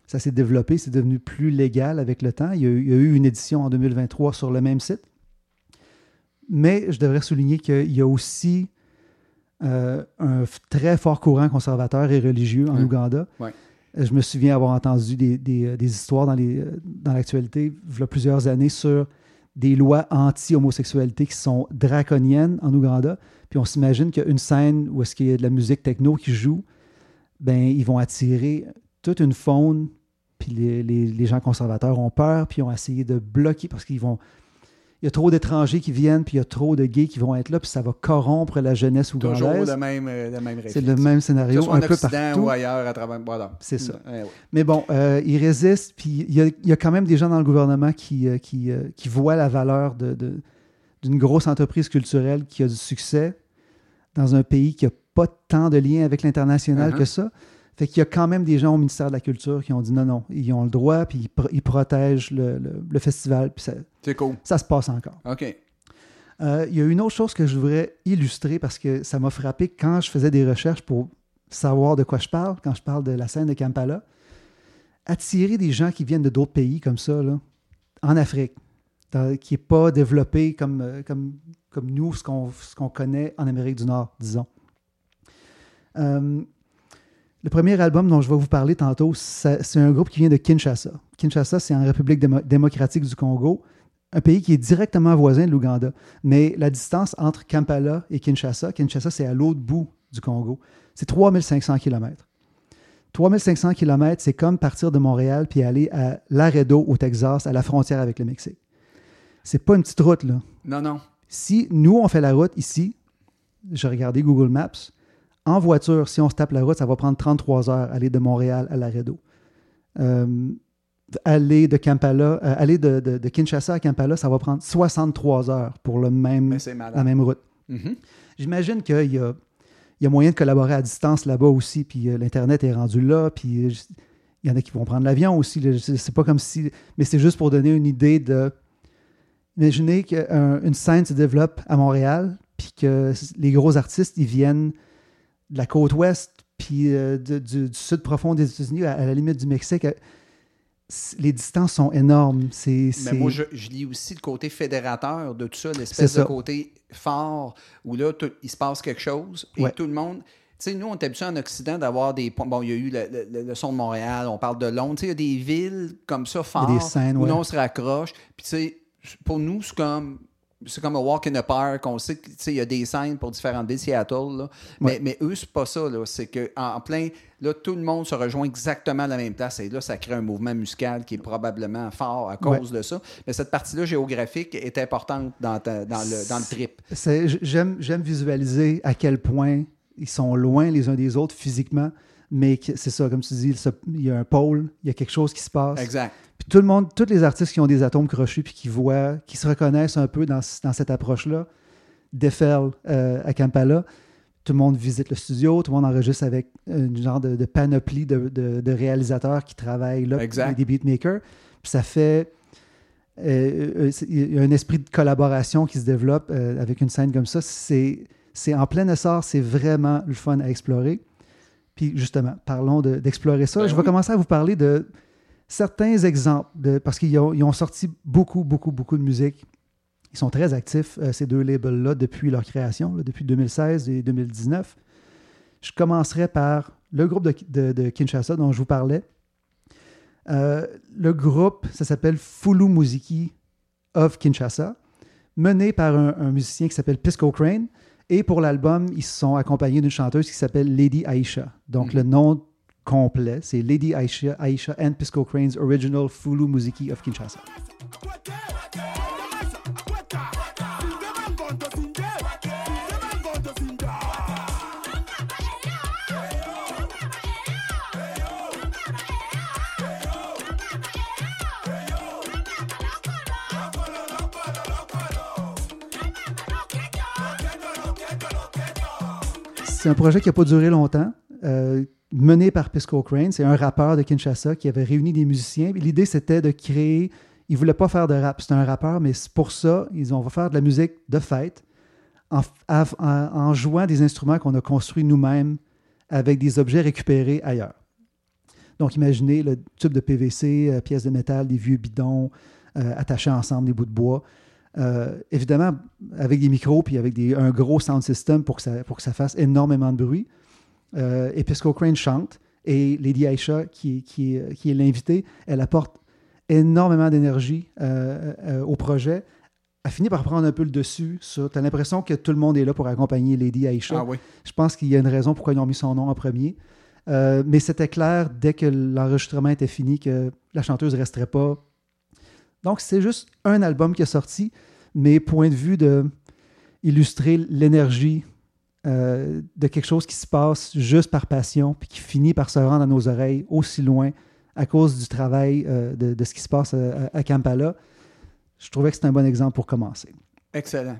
Ça s'est développé, c'est devenu plus légal avec le temps. Il y, a, eu- il y a eu une édition en 2023 sur le même site. Mais je devrais souligner qu'il y a aussi euh, un très fort courant conservateur et religieux en. Ouganda. Ouais. Je me souviens avoir entendu des, des- euh, des histoires dans, les, euh, dans l'actualité, il y a plusieurs années, sur des lois anti-homosexualité qui sont draconiennes en Ouganda. Puis on s'imagine qu'une scène où est-ce qu'il y a de la musique techno qui joue, ben ils vont attirer toute une faune. Puis les, les- les gens conservateurs ont peur, puis ils ont essayé de bloquer parce qu'ils vont. Il y a trop d'étrangers qui viennent, puis il y a trop de gays qui vont être là, puis ça va corrompre la jeunesse Toujours ougandaise. le même, euh, le même C'est le même Que ce scénario soit un en peu Occident partout. ou ailleurs à travers. Voilà. C'est ça. Ouais, ouais. Mais bon, euh, ils résistent, puis il y, a, il y a quand même des gens dans le gouvernement qui, euh, qui, euh, qui voient la valeur de- d'une grosse entreprise culturelle qui a du succès dans un pays qui n'a pas tant de liens avec l'international Uh-huh. que ça. Fait qu'il y a quand même des gens au ministère de la Culture qui ont dit non, non, ils ont le droit, puis ils, pro- ils protègent le, le- le festival, puis ça, C'est cool. ça se passe encore. OK. Euh, il y a une autre chose que je voudrais illustrer parce que ça m'a frappé quand je faisais des recherches pour savoir de quoi je parle, quand je parle de la scène de Kampala. Attirer des gens qui viennent de d'autres pays comme ça, là, en Afrique, dans- qui n'est pas développé comme, euh, comme, comme nous, ce qu'on ce qu'on connaît en Amérique du Nord, disons. Euh, le premier album dont je vais vous parler tantôt, c'est un groupe qui vient de Kinshasa. Kinshasa, c'est en République démo- démocratique du Congo, un pays qui est directement voisin de l'Ouganda. Mais la distance entre Kampala et Kinshasa, Kinshasa, c'est à l'autre bout du Congo. C'est 3500 km. 3500 km, c'est comme partir de Montréal puis aller à Laredo, au Texas, à la frontière avec le Mexique. C'est pas une petite route, là. Non, non. Si nous, on fait la route ici, j'ai regardé Google Maps, en voiture, si on se tape la route, ça va prendre 33 heures aller de Montréal à Laredo. Euh, aller de Kampala, euh, aller de, de- de Kinshasa à Kampala, ça va prendre 63 heures pour le même, la même route. Mhm. J'imagine qu'il y a, il y a moyen de collaborer à distance là-bas aussi, puis euh, l'Internet est rendu là, puis il y en a qui vont prendre l'avion aussi. C'est pas comme si. Mais c'est juste pour donner une idée de. Imaginez qu'une scène se développe à Montréal, puis que les gros artistes, ils viennent de la côte ouest, puis euh, du, du sud profond des États-Unis, à, à la limite du Mexique. Les distances sont énormes. C'est. Mais moi, je, je lis aussi le côté fédérateur de tout ça, l'espèce ça. de côté fort où là, tout- il se passe quelque chose et Ouais. tout le monde. Tu sais, nous, on est habitué en Occident d'avoir des. ponts- Bon, il y a eu le, le- le son de Montréal, on parle de Londres. Tu sais, il y a des villes comme ça fortes où ouais. on se raccroche. Puis, tu sais, pour nous, c'est comme. C'est comme un walk in the park. On sait qu'il y a des scènes pour différentes villes, Seattle. Là. Mais, Ouais. mais eux, c'est pas ça. C'est qu'en en plein, là, tout le monde se rejoint exactement à la même place. Et là, ça crée un mouvement musical qui est probablement fort à cause de ça. Mais cette partie-là géographique est importante dans, ta- dans, le, dans le trip. J'aime, visualiser à quel point ils sont loin les uns des autres physiquement, mais c'est ça, comme tu dis, il y a un pôle, il y a quelque chose qui se passe. Exact. Puis tout le monde, tous les artistes qui ont des atomes crochus puis qui voient, qui se reconnaissent un peu dans, dans cette approche-là, déferlent euh, à Kampala. Tout le monde visite le studio, tout le monde enregistre avec un genre de, de panoplie de, de- de réalisateurs qui travaillent là, Exact. des beatmakers. Puis ça fait. euh, euh, il y a un esprit de collaboration qui se développe euh, avec une scène comme ça. C'est en plein essor, c'est vraiment le fun à explorer. Puis justement, parlons de- d'explorer ça. Ben Je vais oui. commencer à vous parler de certains exemples, de, parce qu'ils ont, sorti beaucoup, beaucoup, beaucoup de musique. Ils sont très actifs, euh, ces deux labels-là, depuis leur création, là, depuis 2016 et 2019. Je commencerai par le groupe de, de- de Kinshasa dont je vous parlais. Euh, le groupe, ça s'appelle Fulu Musiki of Kinshasa, mené par un, un musicien qui s'appelle Pisco Crane. Et pour l'album, ils se sont accompagnés d'une chanteuse qui s'appelle Lady Aisha. Donc Mhm. le nom complet, c'est Lady Aisha, Aisha and Pisco Crane's Original Fulu Musiki of Kinshasa. C'est un projet qui n'a pas duré longtemps, euh, mené par Pisco Crane. C'est un rappeur de Kinshasa qui avait réuni des musiciens. L'idée, c'était de créer. Il ne voulait pas faire de rap. C'était un rappeur, mais pour ça, ils ont, on va faire de la musique de fête en, jouant des instruments qu'on a construits nous-mêmes avec des objets récupérés ailleurs. Donc, imaginez le tube de PVC, euh, pièces de métal, des vieux bidons euh, attachés ensemble, des bouts de bois. Euh, évidemment, avec des micros puis avec un gros sound system pour ça, pour que ça fasse énormément de bruit. Euh, et Pisco Crane chante et Lady Aisha, qui, qui, est- qui est l'invitée, elle apporte énormément d'énergie euh, euh, au projet. Elle finit par prendre un peu le dessus. Tu as l'impression que tout le monde est là pour accompagner Lady Aisha. Ah oui. Je pense qu'il y a une raison pourquoi ils ont mis son nom en premier. Euh, mais c'était clair dès que l'enregistrement était fini que la chanteuse ne resterait pas. Donc, c'est juste un album qui est sorti, mais point de vue de illustrer l'énergie euh, de quelque chose qui se passe juste par passion, puis qui finit par se rendre à nos oreilles aussi loin à cause du travail euh, de, de ce qui se passe à, à Kampala. Je trouvais que c'était un bon exemple pour commencer. Excellent.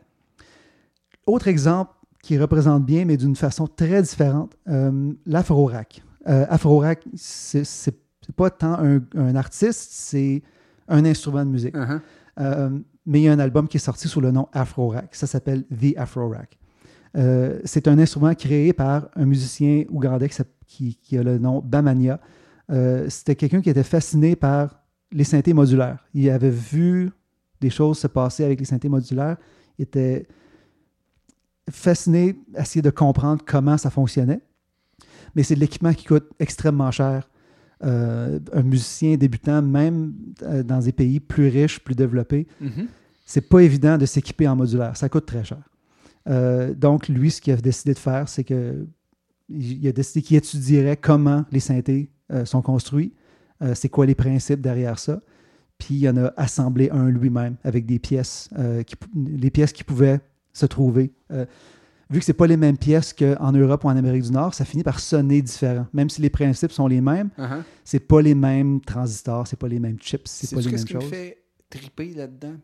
Autre exemple qui représente bien, mais d'une façon très différente, euh, l'Afro-Rack. Euh, Afro-Rack, c'est c'est pas tant un, un artiste, c'est un instrument de musique. Uh-huh. Mais il y a un album qui est sorti sous le nom Afro-Rack. Ça s'appelle The Afro-Rack. Euh, c'est un instrument créé par un musicien ougandais qui, a le nom Bamania. Euh, C'était quelqu'un qui était fasciné par les synthés modulaires. Il avait vu des choses se passer avec les synthés modulaires. Il était fasciné à essayer de comprendre comment ça fonctionnait. Mais c'est de l'équipement qui coûte extrêmement cher. Euh, un musicien débutant, même dans des pays plus riches, plus développés, Mhm. c'est pas évident de s'équiper en modulaire. Ça coûte très cher. Euh, donc, lui, ce qu'il a décidé de faire, c'est que il a décidé qu'il étudierait comment les synthés euh, sont construits, euh, c'est quoi les principes derrière ça. Puis il en a assemblé un lui-même avec des pièces, qui, les pièces qu'il pouvait se trouver. Vu que c'est pas les mêmes pièces qu'en Europe ou en Amérique du Nord, ça finit par sonner différent. Même si les principes sont les mêmes, Uh-huh. c'est pas les mêmes transistors, c'est pas les mêmes chips, c'est pas les mêmes qu'est-ce qui me choses. fait triper là-dedans?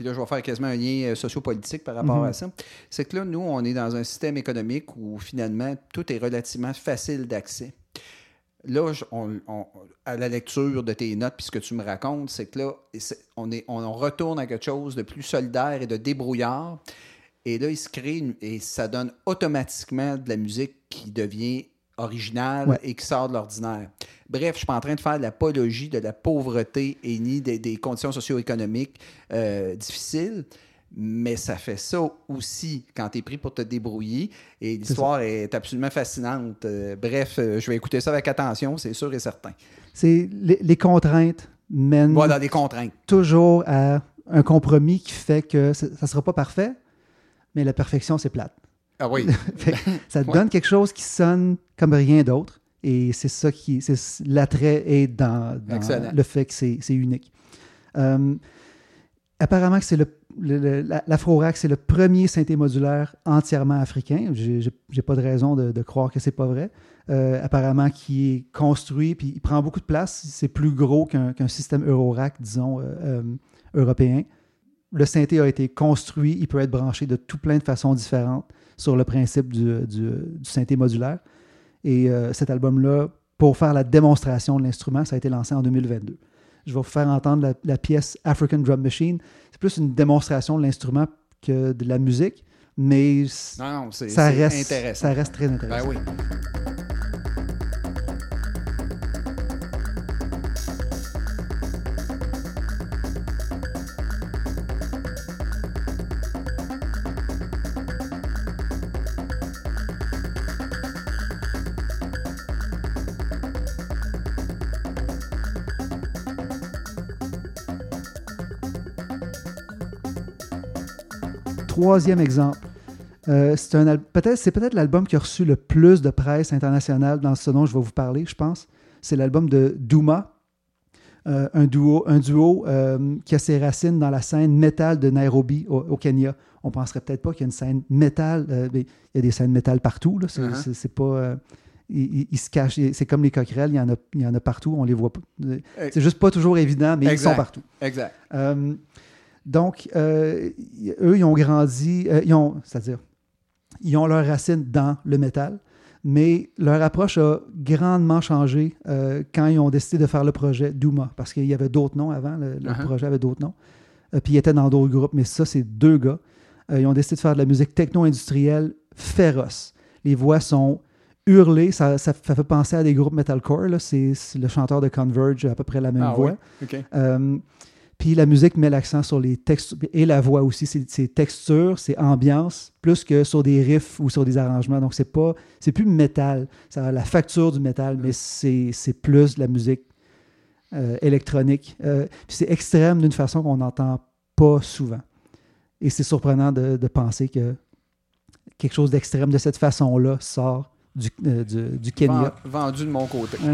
Puis là, je vais faire quasiment un lien euh, sociopolitique par rapport Mhm. à ça. C'est que là, nous, on est dans un système économique où finalement, tout est relativement facile d'accès. Là, je- on- on- à la lecture de tes notes, puis ce que tu me racontes, c'est que là, on, est, on retourne à quelque chose de plus solidaire et de débrouillard. Et là, il se crée, une- et ça donne automatiquement de la musique qui devient originale Ouais. et qui sort de l'ordinaire. Bref, je ne suis pas en train de faire l'apologie de la pauvreté et ni des, des conditions socio-économiques euh, difficiles, mais ça fait ça aussi quand tu es pris pour te débrouiller. Et l'histoire est, absolument fascinante. Euh, bref, euh, je vais écouter ça avec attention, c'est sûr et certain. C'est les, les contraintes mènent Voilà, des contraintes. toujours à un compromis qui fait que ça ne sera pas parfait, mais la perfection, c'est plate. Ah oui. Ça te Ouais. donne quelque chose qui sonne comme rien d'autre. Et c'est ça qui. c'est L'attrait est dans, le fait que c'est unique. Euh, apparemment, que c'est le. le- le- la- L'Afro-Rack, c'est le premier synthé modulaire entièrement africain. J'ai pas de raison de, de croire que c'est pas vrai. Euh, apparemment, qui est construit, puis il prend beaucoup de place. C'est plus gros qu'un système Eurorack, disons, euh, euh, européen. Le synthé a été construit, il peut être branché de tout plein de façons différentes sur le principe du, du- du synthé modulaire. Et euh, cet album-là, pour faire la démonstration de l'instrument, ça a été lancé en 2022. Je vais vous faire entendre la, la pièce African Drum Machine. C'est plus une démonstration de l'instrument que de la musique, mais Non, non, ça, reste, intéressant. ça reste très Ben intéressant. oui. Troisième exemple. Euh, c'est peut-être l'album qui a reçu le plus de presse internationale dans ce dont je vais vous parler, je pense. C'est l'album de Douma, euh, un duo, un duo euh, qui a ses racines dans la scène métal de Nairobi au, au Kenya. On penserait peut-être pas qu'il y a une scène métal. mais il y a des scènes métal partout. C'est, Uh-huh. c'est- pas. ils, se cachent. C'est comme les coquerelles. Il y en a, il y en a partout. On les voit pas. C'est juste pas toujours évident, mais Exact. ils sont partout. Exact. Euh, donc, euh, eux, ils ont grandi, euh, ils ont, c'est-à-dire, ils ont leurs racines dans le métal, mais leur approche a grandement changé euh, quand ils ont décidé de faire le projet Douma, parce qu'il y avait d'autres noms avant, le, le Uh-huh. projet avait d'autres noms, puis ils étaient dans d'autres groupes, mais ça, c'est deux gars. Ils ont décidé de faire de la musique techno-industrielle féroce. Les voix sont hurlées, ça, fait penser à des groupes metalcore. C'est, le chanteur de Converge, a à peu près la même Ah voix. oui? Euh, puis la musique met l'accent sur les textures, et la voix aussi, c'est c'est texture, c'est ambiance, plus que sur des riffs ou sur des arrangements. Donc, c'est pas, c'est plus métal. Ça a la facture du métal, mais c'est plus de la musique euh, électronique. Euh, puis c'est extrême d'une façon qu'on n'entend pas souvent. Et c'est surprenant de, de penser que quelque chose d'extrême de cette façon-là sort du, euh, du, du Kenya. Ven- Vendu de mon côté.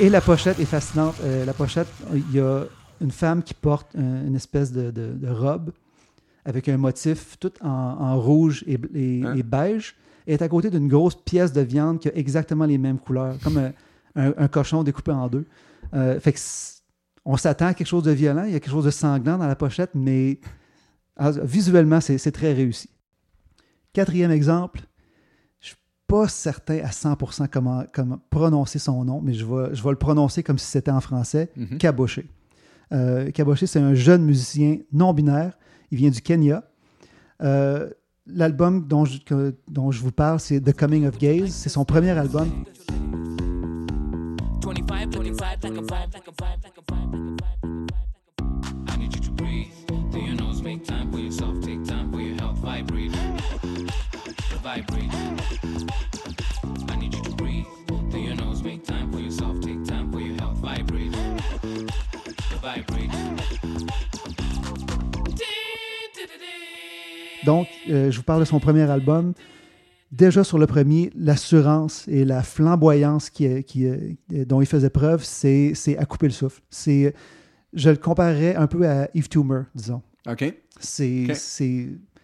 Et la pochette est fascinante. Euh, la pochette, il y a une femme qui porte un- une espèce de, de- de robe avec un motif tout en, en rouge et, et- Hein? et beige. Et est à côté d'une grosse pièce de viande qui a exactement les mêmes couleurs, comme un, un- un cochon découpé en deux. Euh, fait que on s'attend à quelque chose de violent, il y a quelque chose de sanglant dans la pochette, mais visuellement, c'est très réussi. Quatrième exemple, pas certain à 100% comment, comment prononcer son nom, mais je vais, je vais le prononcer comme si c'était en français, Mhm. Caboché. Euh, Caboché, c'est un jeune musicien non-binaire. Il vient du Kenya. Euh, L'album dont je, que- dont je vous parle, c'est The Coming of Gaze. C'est son premier album. 25, Donc, euh, je vous parle de son premier album. Déjà sur le premier, l'assurance et la flamboyance qui, qui, est- dont il faisait preuve, c'est à couper le souffle. C'est, je le comparerais un peu à Yves Toomer, disons. OK.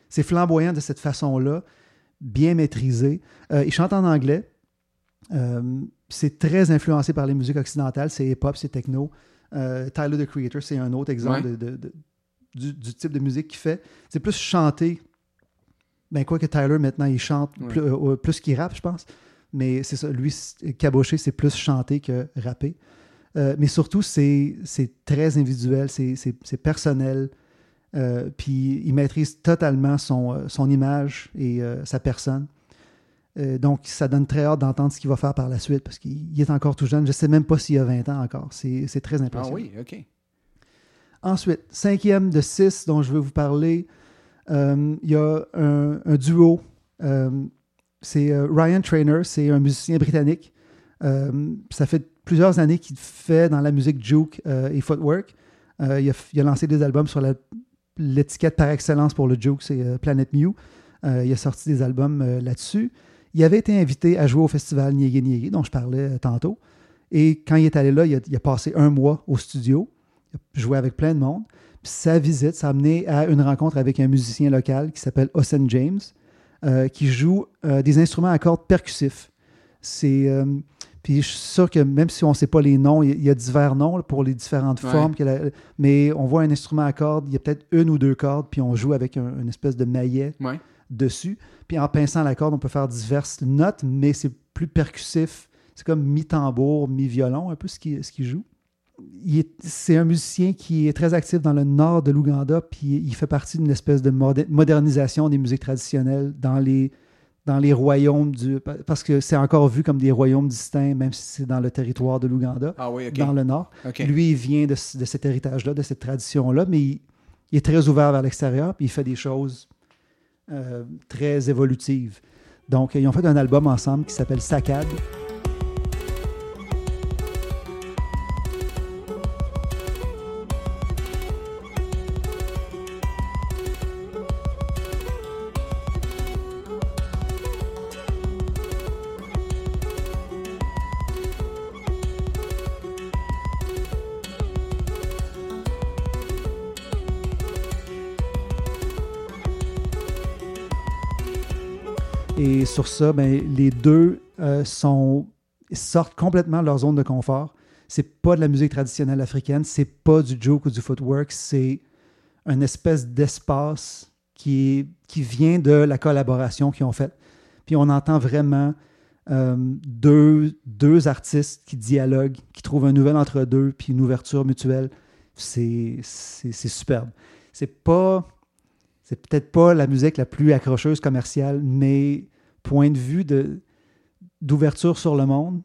C'est flamboyant de cette façon-là, bien maîtrisé. Euh, il chante en anglais. Euh, c'est très influencé par les musiques occidentales. C'est hip-hop, c'est techno. Euh, Tyler, the Creator, c'est un autre exemple Ouais. de- de- de- du, du type de musique qu'il fait. C'est plus chanté. Ben, quoi que Tyler, maintenant, il chante Ouais. plus, euh, plus qu'il rappe, je pense. Mais c'est ça. Lui, Caboché, c'est plus chanté que rappé. Euh, mais surtout, c'est c'est très individuel, c'est- personnel. Euh, puis il maîtrise totalement son, son image et sa personne. Donc, ça donne très hâte d'entendre ce qu'il va faire par la suite parce qu'il il est encore tout jeune. Je ne sais même pas s'il a 20 ans encore. C'est très Ah impressionnant. oui, OK. Ensuite, cinquième de six dont je veux vous parler, euh, il y a un, duo. Euh, c'est euh, Ryan Trainer, c'est un musicien britannique. Ça fait plusieurs années qu'il fait dans la musique juke et footwork. Il, a, lancé des albums sur l'étiquette par excellence pour le juke, c'est Planet Mew. Il a sorti des albums là-dessus. Il avait été invité à jouer au festival Niégué Niégué, dont je parlais tantôt. Et quand il est allé là, il a passé un mois au studio. Joué avec plein de monde. Puis sa visite, ça a amené à une rencontre avec un musicien local qui s'appelle Osen James, euh, qui joue euh, des instruments à cordes percussifs. C'est. euh, puis je suis sûr que même si on ne sait pas les noms, il y a- il y a divers noms là, pour les différentes Ouais. formes. que la- mais on voit un instrument à cordes, il y a peut-être une ou deux cordes, puis on joue avec un- une espèce de maillet Ouais. dessus. Puis en pinçant la corde, on peut faire diverses notes, mais c'est plus percussif. C'est comme mi-tambour, mi-violon, un peu ce qu'il ce qu'il joue. C'est un musicien qui est très actif dans le nord de l'Ouganda, puis il fait partie d'une espèce de moder- modernisation des musiques traditionnelles dans les, dans les royaumes du. Parce que c'est encore vu comme des royaumes distincts, même si c'est dans le territoire de l'Ouganda, Ah oui, dans le nord. Lui, il vient de, de cet héritage-là, de cette tradition-là, mais il, il est très ouvert vers l'extérieur, puis il fait des choses euh, très évolutives. Donc, ils ont fait un album ensemble qui s'appelle Saccade. Sur ça, ben, les deux euh, sortent complètement de leur zone de confort. C'est pas de la musique traditionnelle africaine, c'est pas du joke ou du footwork, c'est une espèce d'espace qui, qui vient de la collaboration qu'ils ont faite. Puis on entend vraiment euh, deux, deux artistes qui dialoguent, qui trouvent un nouvel entre-deux, puis une ouverture mutuelle. C'est superbe. C'est pas c'est peut-être pas la musique la plus accrocheuse commerciale, mais point de vue de d'ouverture sur le monde,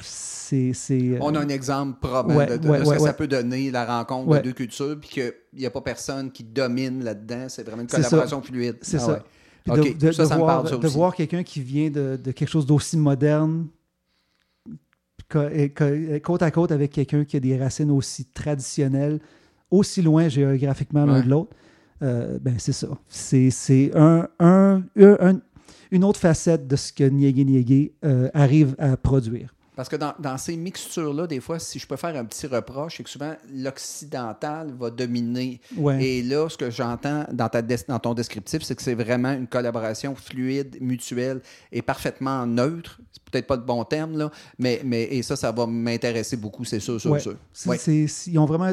c'est c'est On a un exemple Ouais, de, de- ouais, de ce ouais, que ça peut donner, la rencontre de deux cultures, puis qu'il n'y a pas personne qui domine là-dedans. C'est vraiment une collaboration fluide. C'est Ah ça. de, ça, ça voir, de voir quelqu'un qui vient de, de quelque chose d'aussi moderne, côte à côte avec quelqu'un qui a des racines aussi traditionnelles, aussi loin géographiquement l'un de l'autre, euh, ben c'est ça. C'est c'est un- un- une autre facette de ce que Niégué Niégué euh, arrive à produire. Parce que dans, dans ces mixtures-là, des fois, si je peux faire un petit reproche, c'est que souvent l'occidental va dominer. Ouais. Et là, ce que j'entends dans, ta des- dans ton descriptif, c'est que c'est vraiment une collaboration fluide, mutuelle et parfaitement neutre. C'est peut-être pas le bon terme, là, mais, mais et ça, ça va m'intéresser beaucoup, c'est sûr, sûr, Ouais. sûr. Ouais. ils ont vraiment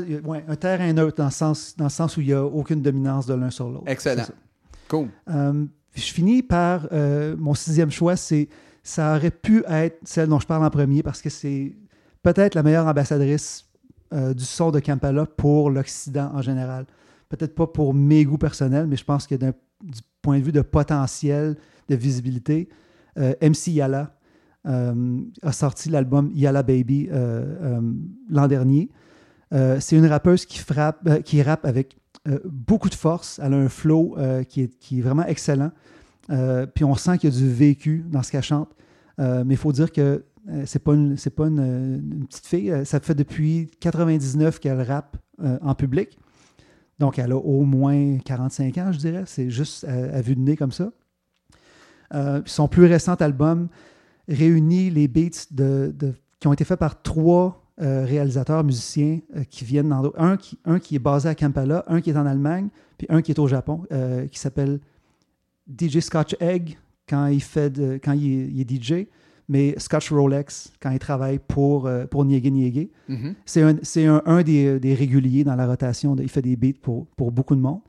un terrain neutre dans le sens, dans le sens où il n'y a aucune dominance de l'un sur l'autre. Excellent. Cool. Euh, je finis par euh, mon sixième choix, c'est ça aurait pu être celle dont je parle en premier parce que c'est peut-être la meilleure ambassadrice euh, du son de Kampala pour l'Occident en général. Peut-être pas pour mes goûts personnels, mais je pense que du point de vue de potentiel, de visibilité, euh, MC Yala a sorti l'album Yala Baby l'an dernier. C'est une rappeuse qui frappe, qui rappe avec euh, beaucoup de force. Elle a un flow euh, qui, est, vraiment excellent. Euh, puis on sent qu'il y a du vécu dans ce qu'elle chante. Mais il faut dire que c'est pas une pas une, petite fille. Ça fait depuis 99 qu'elle rappe en public. Donc, elle a au moins 45 ans, je dirais. C'est juste à, vue de nez comme ça. Son plus récent album réunit les beats qui ont été faits par trois euh, réalisateurs musiciens euh, qui viennent dans un qui, un qui est basé à Kampala, un qui est en Allemagne, puis un qui est au Japon, euh, qui s'appelle DJ Scotch Egg quand il fait de- quand il est, il est DJ, mais Scotch Rolex quand il travaille pour, euh, pour Niégué Niégué. Mhm. C'est un, c'est un, un des, des réguliers dans la rotation. de- il fait des beats pour, pour beaucoup de monde.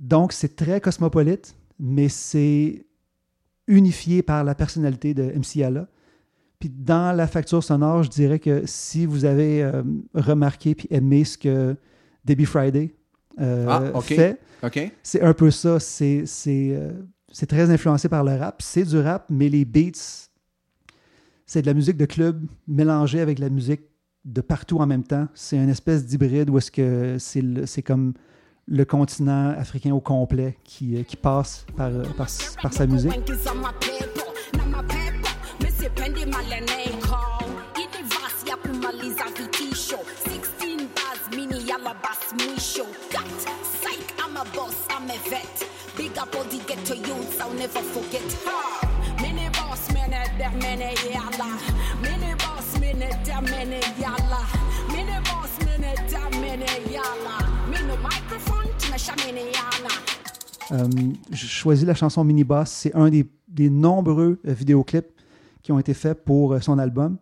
Donc, c'est très cosmopolite, mais c'est unifié par la personnalité de MC Yala. Puis dans la facture sonore, je dirais que si vous avez euh, remarqué puis aimé ce que Debbie Friday euh, Ah, fait, c'est un peu ça. C'est c'est, euh, très influencé par le rap. C'est du rap, mais les beats, c'est de la musique de club mélangée avec la musique de partout en même temps. C'est une espèce d'hybride où est-ce que c'est comme le continent africain au complet qui, qui passe par, par, par sa musique. Big up all the ghetto youths, I'll never forget her. Mini boss, mini der, mini yalla. Mini boss, mini mini yalla. Mini boss, mini der, mini. Mini microphone, n'as jamais mini yalla. Euh, J'ai choisi la chanson Mini Boss. C'est un des, des nombreux euh, vidéoclips qui ont été faits pour euh, son album.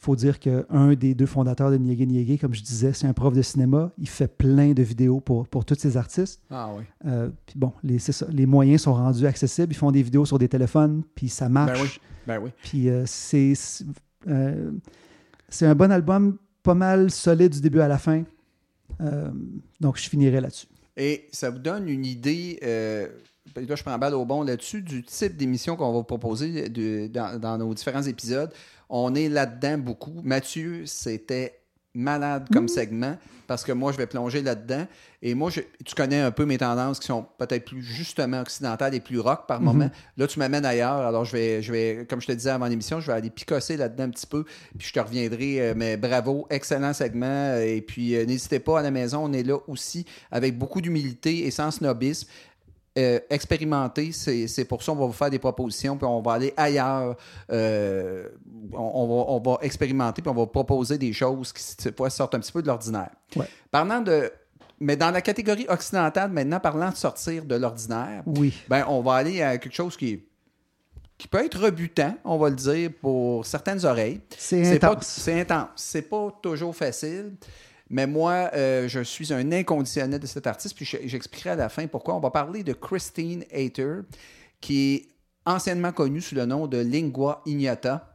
Il faut dire qu'un des deux fondateurs de Niégué Niégué, comme je disais, c'est un prof de cinéma. Il fait plein de vidéos pour, pour tous ces artistes. Ah oui. Euh, puis bon, les, c'est ça, les moyens sont rendus accessibles. Ils font des vidéos sur des téléphones, puis ça marche. Ben oui. Ben oui. Puis euh, c'est c'est euh, c'est un bon album, pas mal solide du début à la fin. Donc je finirai là-dessus. Et ça vous donne une idée, là je prends balle au bon là-dessus, du type d'émission qu'on va vous proposer de- dans, dans nos différents épisodes. On est là-dedans beaucoup. Mathieu, c'était malade comme segment parce que moi, je vais plonger là-dedans. Et moi, je- tu connais un peu mes tendances qui sont peut-être plus justement occidentales et plus rock par moment. Là, tu m'amènes ailleurs. Alors, je vais, je vais, comme je te disais avant l'émission, je vais aller picosser là-dedans un petit peu. Puis je te reviendrai. euh, mais bravo, excellent segment. Et puis, euh, n'hésitez pas à la maison. On est là aussi avec beaucoup d'humilité et sans snobisme. Euh, expérimenter, c'est pour ça qu'on va vous faire des propositions, puis on va aller ailleurs. Euh, on, on va, on va expérimenter, puis on va proposer des choses qui fois, sortent un petit peu de l'ordinaire. Ouais. Parlant de. Mais dans la catégorie occidentale, maintenant, parlant de sortir de l'ordinaire, Oui. ben, on va aller à quelque chose qui, qui peut être rebutant, on va le dire, pour certaines oreilles. C'est intense. C'est intense. C'est pas toujours facile. Mais moi, euh, je suis un inconditionnel de cet artiste, puis je- j'expliquerai à la fin pourquoi. On va parler de Christine Hater, qui est anciennement connue sous le nom de Lingua Ignota.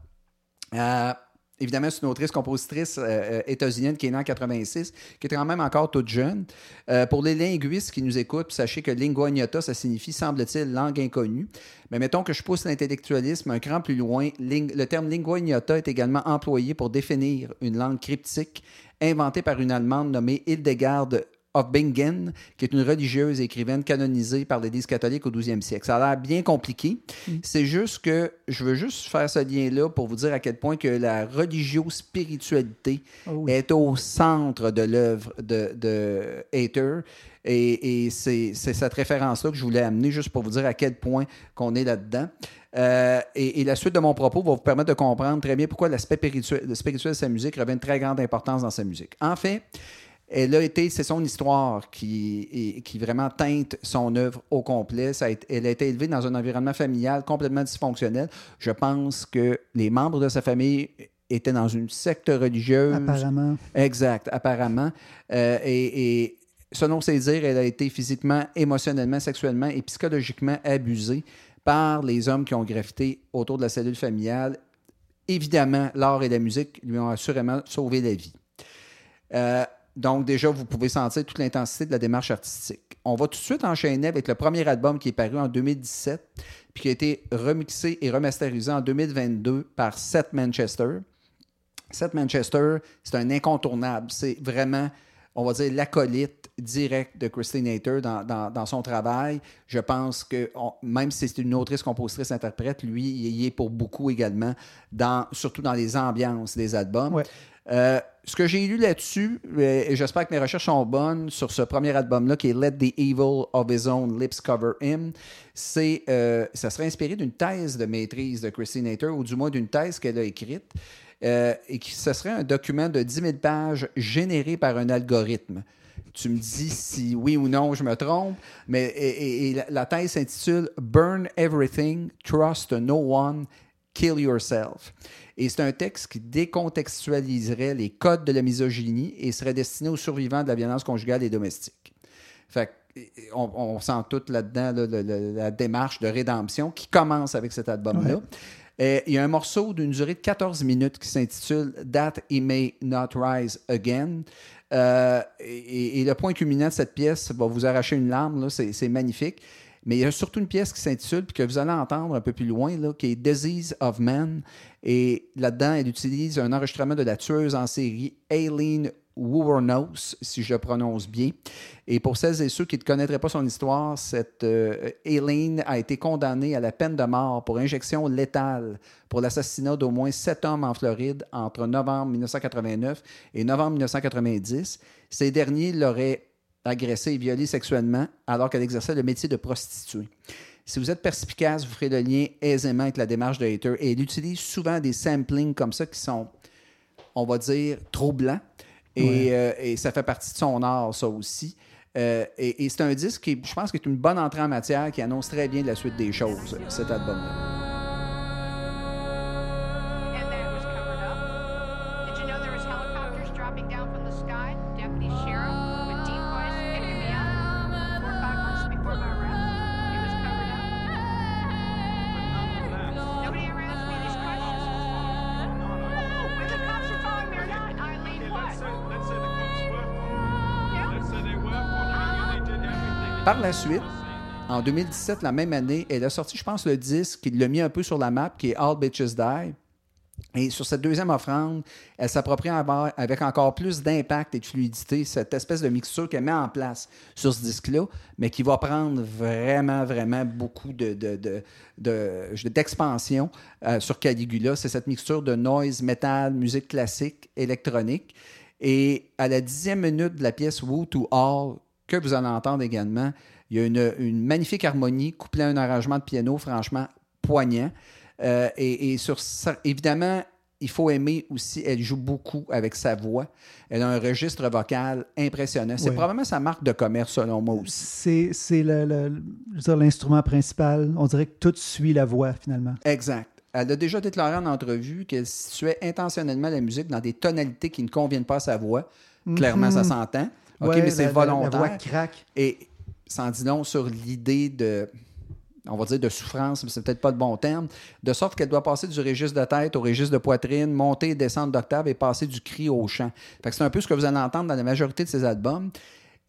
Euh, évidemment, c'est une autrice, compositrice euh, euh, états-unienne qui est née en 86, qui est quand même encore toute jeune. Euh, pour les linguistes qui nous écoutent, sachez que lingua ignota, ça signifie, semble-t-il, langue inconnue. Mais mettons que je pousse l'intellectualisme un cran plus loin. le terme lingua ignota est également employé pour définir une langue cryptique inventée par une Allemande nommée Hildegarde of Bingen, qui est une religieuse et écrivaine canonisée par l'Église catholique au 12e siècle. Ça a l'air bien compliqué. C'est juste que je veux juste faire ce lien-là pour vous dire à quel point que la religio-spiritualité Oh oui. est au centre de l'œuvre de, de Hater. Et, et c'est cette référence-là que je voulais amener juste pour vous dire à quel point qu'on est là-dedans. Euh, et, et la suite de mon propos va vous permettre de comprendre très bien pourquoi l'aspect spirituel, spirituel de sa musique revêt une très grande importance dans sa musique. En fait, elle a été, c'est son histoire qui, qui vraiment teinte son œuvre au complet. Ça a été- elle a été élevée dans un environnement familial complètement dysfonctionnel. Je pense que les membres de sa famille étaient dans une secte religieuse. Apparemment. Exact, apparemment. Euh, et, et selon ses dires, elle a été physiquement, émotionnellement, sexuellement et psychologiquement abusée par les hommes qui ont graffité autour de la cellule familiale. Évidemment, l'art et la musique lui ont assurément sauvé la vie. Euh, donc, déjà, vous pouvez sentir toute l'intensité de la démarche artistique. On va tout de suite enchaîner avec le premier album qui est paru en 2017, puis qui a été remixé et remasterisé en 2022 par Seth Manchester. Seth Manchester, c'est un incontournable. C'est vraiment, on va dire, l'acolyte direct de Christine Hater dans, son travail. Je pense que, même si c'est une autrice, compositrice, interprète, lui, il y est pour beaucoup également, dans, surtout dans les ambiances des albums. Euh, ce que j'ai lu là-dessus, euh, et j'espère que mes recherches sont bonnes sur ce premier album-là, qui est Let the Evil of His Own Lips Cover Him, c'est, euh, ça serait inspiré d'une thèse de maîtrise de Christine Hater, ou du moins d'une thèse qu'elle a écrite, euh, et qui ce serait un document de 10 000 pages généré par un algorithme. Tu me dis si oui ou non je me trompe, mais et, la thèse s'intitule Burn Everything, Trust No One, Kill Yourself. Et c'est un texte qui décontextualiserait les codes de la misogynie et serait destiné aux survivants de la violence conjugale et domestique. Fait on, on sent tout là-dedans là, la démarche de rédemption qui commence avec cet album-là. Ouais. Il y a un morceau d'une durée de 14 minutes qui s'intitule That He May Not Rise Again. Euh, et, et le point culminant de cette pièce va vous arracher une larme, c'est magnifique. Mais il y a surtout une pièce qui s'intitule, puis que vous allez entendre un peu plus loin, qui est Disease of Man. Et là-dedans, elle utilise un enregistrement de la tueuse en série Aileen Wuornos, si je prononce bien. Et pour celles et ceux qui ne connaîtraient pas son histoire, cette euh, Aileen a été condamnée à la peine de mort pour injection létale pour l'assassinat d'au moins sept hommes en Floride entre novembre 1989 et novembre 1990. Ces derniers l'auraient agressée et violée sexuellement alors qu'elle exerçait le métier de prostituée. Si vous êtes perspicace, vous ferez le lien aisément avec la démarche de Hater. Et elle utilise souvent des samplings comme ça qui sont, on va dire, trop blancs. Et, euh, et ça fait partie de son art, ça aussi. Euh, et et c'est un disque qui, je pense, qui est une bonne entrée en matière, qui annonce très bien la suite des choses, cet album-là. Suite, en 2017, la même année, elle a sorti, je pense, le disque qui l'a mis un peu sur la map, qui est All Bitches Die. Et sur cette deuxième offrande, elle s'approprie avec encore plus d'impact et de fluidité cette espèce de mixture qu'elle met en place sur ce disque-là, mais qui va prendre vraiment, vraiment beaucoup de, de- d'expansion euh, sur Caligula. C'est cette mixture de noise, metal, musique classique, électronique. Et à la dixième minute de la pièce Woo to All, que vous allez entendre également, il y a une, une magnifique harmonie couplée à un arrangement de piano franchement poignant. Euh, et, et sur ça, évidemment, il faut aimer aussi, elle joue beaucoup avec sa voix. Elle a un registre vocal impressionnant. C'est Ouais. probablement sa marque de commerce, selon moi aussi. C'est l'instrument principal. On dirait que tout suit la voix, finalement. Exact. Elle a déjà déclaré en entrevue qu'elle situait intentionnellement la musique dans des tonalités qui ne conviennent pas à sa voix. Clairement, ça s'entend. OK, Mhm. Ouais, mais c'est volontaire. La voix craque. Et ça en dit long sur l'idée de, on va dire de souffrance, mais c'est peut-être pas le bon terme, de sorte qu'elle doit passer du registre de tête au registre de poitrine, monter et descendre d'octave et passer du cri au chant. Fait que c'est un peu ce que vous allez entendre dans la majorité de ses albums.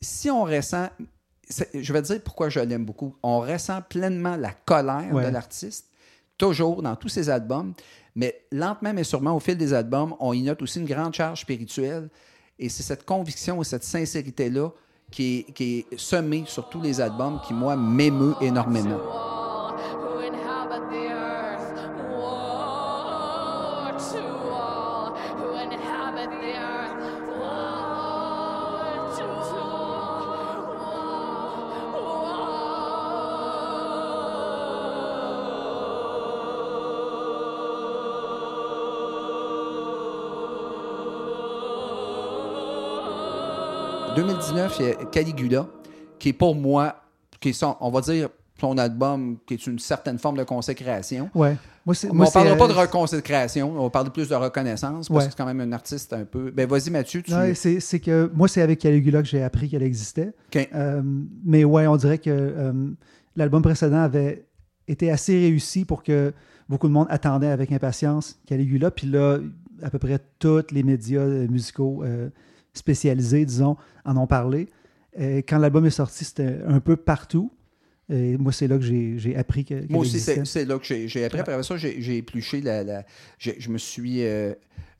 Si on ressent, je vais te dire pourquoi je l'aime beaucoup, on ressent pleinement la colère Ouais. de l'artiste, toujours dans tous ses albums, mais lentement mais sûrement au fil des albums, on y note aussi une grande charge spirituelle. Et c'est cette conviction et cette sincérité-là qui est, semée sur tous les albums qui, moi, m'émeut énormément. 2019, il y a Caligula, qui est pour moi, qui est son, on va dire, son album, qui est une certaine forme de consécration. Ouais. Moi, c'est- Mais moi, on ne parlera pas de reconsécration, on va parler plus de reconnaissance, parce Ouais. que c'est quand même un artiste un peu. Ben vas-y, Mathieu, tu. C'est que moi, c'est avec Caligula que j'ai appris qu'elle existait. Euh, mais ouais, on dirait que euh, l'album précédent avait été assez réussi pour que beaucoup de monde attendait avec impatience Caligula. Puis là, à peu près tous les médias euh, musicaux euh, spécialisés, disons, en ont parlé. Et quand l'album est sorti, c'était un peu partout. Et moi, c'est là que j'ai appris que, Moi aussi, c'est là que j'ai appris. Après ça, j'ai j'ai épluché la. je me suis. euh,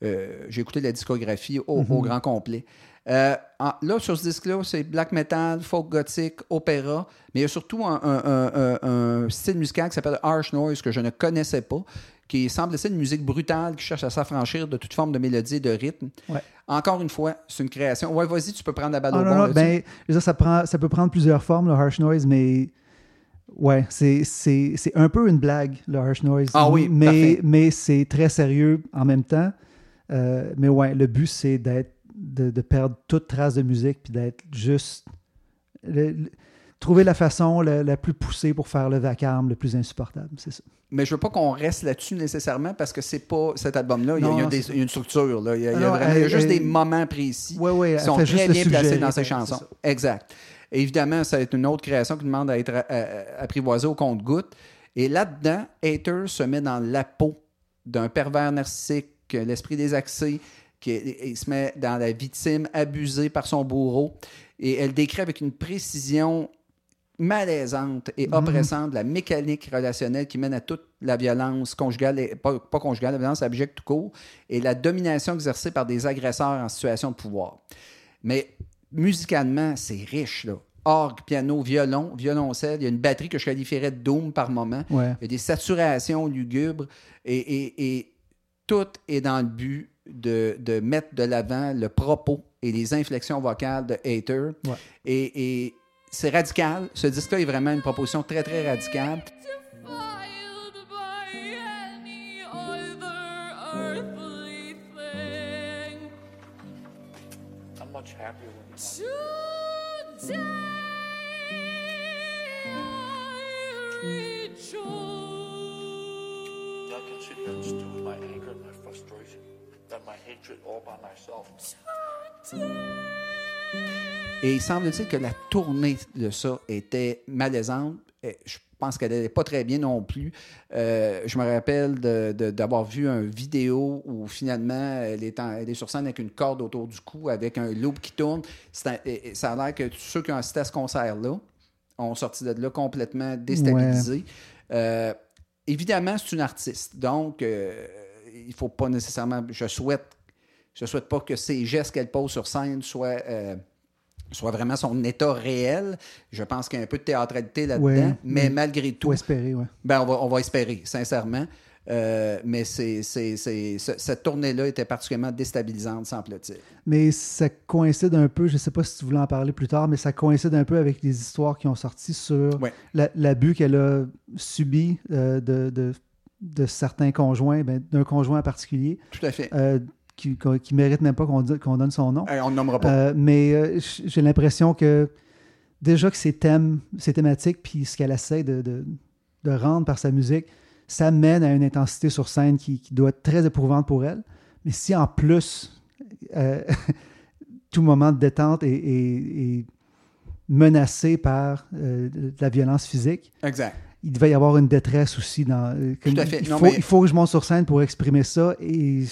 euh, j'ai écouté la discographie au, Mhm. au grand complet. Euh, en- là, sur ce disque-là, c'est black metal, folk gothique, opéra, mais il y a surtout un, un- un- un- style musical qui s'appelle harsh noise que je ne connaissais pas, qui semble être une musique brutale qui cherche à s'affranchir de toute forme de mélodie et de rythme. Ouais. Encore une fois, c'est une création. Ouais, vas-y, tu peux prendre la balle Ah, au non, bon. non, ben, je veux dire, ça, prend, ça peut prendre plusieurs formes, le harsh noise, mais ouais, c'est, un peu une blague, le harsh noise. Ah oui, mais, parfait. mais c'est très sérieux en même temps. Euh, mais ouais, le but, c'est d'être, de, de perdre toute trace de musique, puis d'être juste. le- le- trouver la façon la, la plus poussée pour faire le vacarme le plus insupportable, c'est ça. Mais je veux pas qu'on reste là-dessus nécessairement parce que c'est pas cet album-là. Il y a, il y des- une structure. Là. Il y a, il y a non, vraiment- il y a elle- juste elle- des moments précis Ouais, ouais, qui sont très bien placés suggérer, dans ses c'est chansons. Exact. Et évidemment, ça va être une autre création qui demande à être apprivoisée au compte-goutte. Et là-dedans, Hater se met dans la peau d'un pervers narcissique, l'esprit désaxé, qui est- il se met dans la victime abusée par son bourreau. Et elle décrit avec une précision malaisante et oppressante la mécanique relationnelle qui mène à toute la violence conjugale, et, pas, pas conjugale, la violence abjecte tout court, et la domination exercée par des agresseurs en situation de pouvoir. Mais musicalement, c'est riche, là. Orgue, piano, violon, violoncelle, il y a une batterie que je qualifierais de doom par moment. Ouais. Il y a des saturations lugubres et, et- et tout est dans le but de, de mettre de l'avant le propos et les inflexions vocales de Hater. Ouais. Et, et c'est radical. Ce disque-là est vraiment une proposition très, très radicale. I can sit here and stew my anger and my frustration and my hatred all by myself. Et il semble-t-il que la tournée de ça était malaisante. Et Je pense qu'elle n'allait pas très bien non plus. Euh, je me rappelle d'avoir vu un vidéo où finalement elle est, en- elle est sur scène avec une corde autour du cou, avec un loop qui tourne. C'est un- et- et ça a l'air que tous ceux qui ont assisté à ce concert-là ont sorti de là complètement déstabilisés. Euh, évidemment, c'est une artiste. Donc, euh, il faut pas nécessairement. Je souhaite, je souhaite pas que ces gestes qu'elle pose sur scène soient. euh, soit vraiment son état réel. Je pense qu'il y a un peu de théâtralité là-dedans, Ouais, mais malgré tout, Faut espérer, ouais. ben, on, va, on va espérer, sincèrement. Euh, mais c'est, c'est- c'est- ce- cette tournée-là était particulièrement déstabilisante, semble-t-il. Mais ça coïncide un peu, je ne sais pas si tu voulais en parler plus tard, mais ça coïncide un peu avec les histoires qui ont sorti sur Ouais. la- l'abus qu'elle a subi euh, de, de- de certains conjoints, ben, d'un conjoint en particulier, Tout à fait. euh, qui ne mérite même pas qu'on donne son nom. On ne nommera pas. Euh, mais euh, j'ai l'impression que déjà que ses thèmes, ses thématiques, puis ce qu'elle essaie de, de- de rendre par sa musique, ça mène à une intensité sur scène qui, qui doit être très éprouvante pour elle. Mais si en plus, euh, tout moment de détente est, est- est menacé par euh, de la violence physique, exact. Il devait y avoir une détresse aussi. Dans, euh, comme- Tout à fait. Il, Non, faut, mais- il faut que je monte sur scène pour exprimer ça et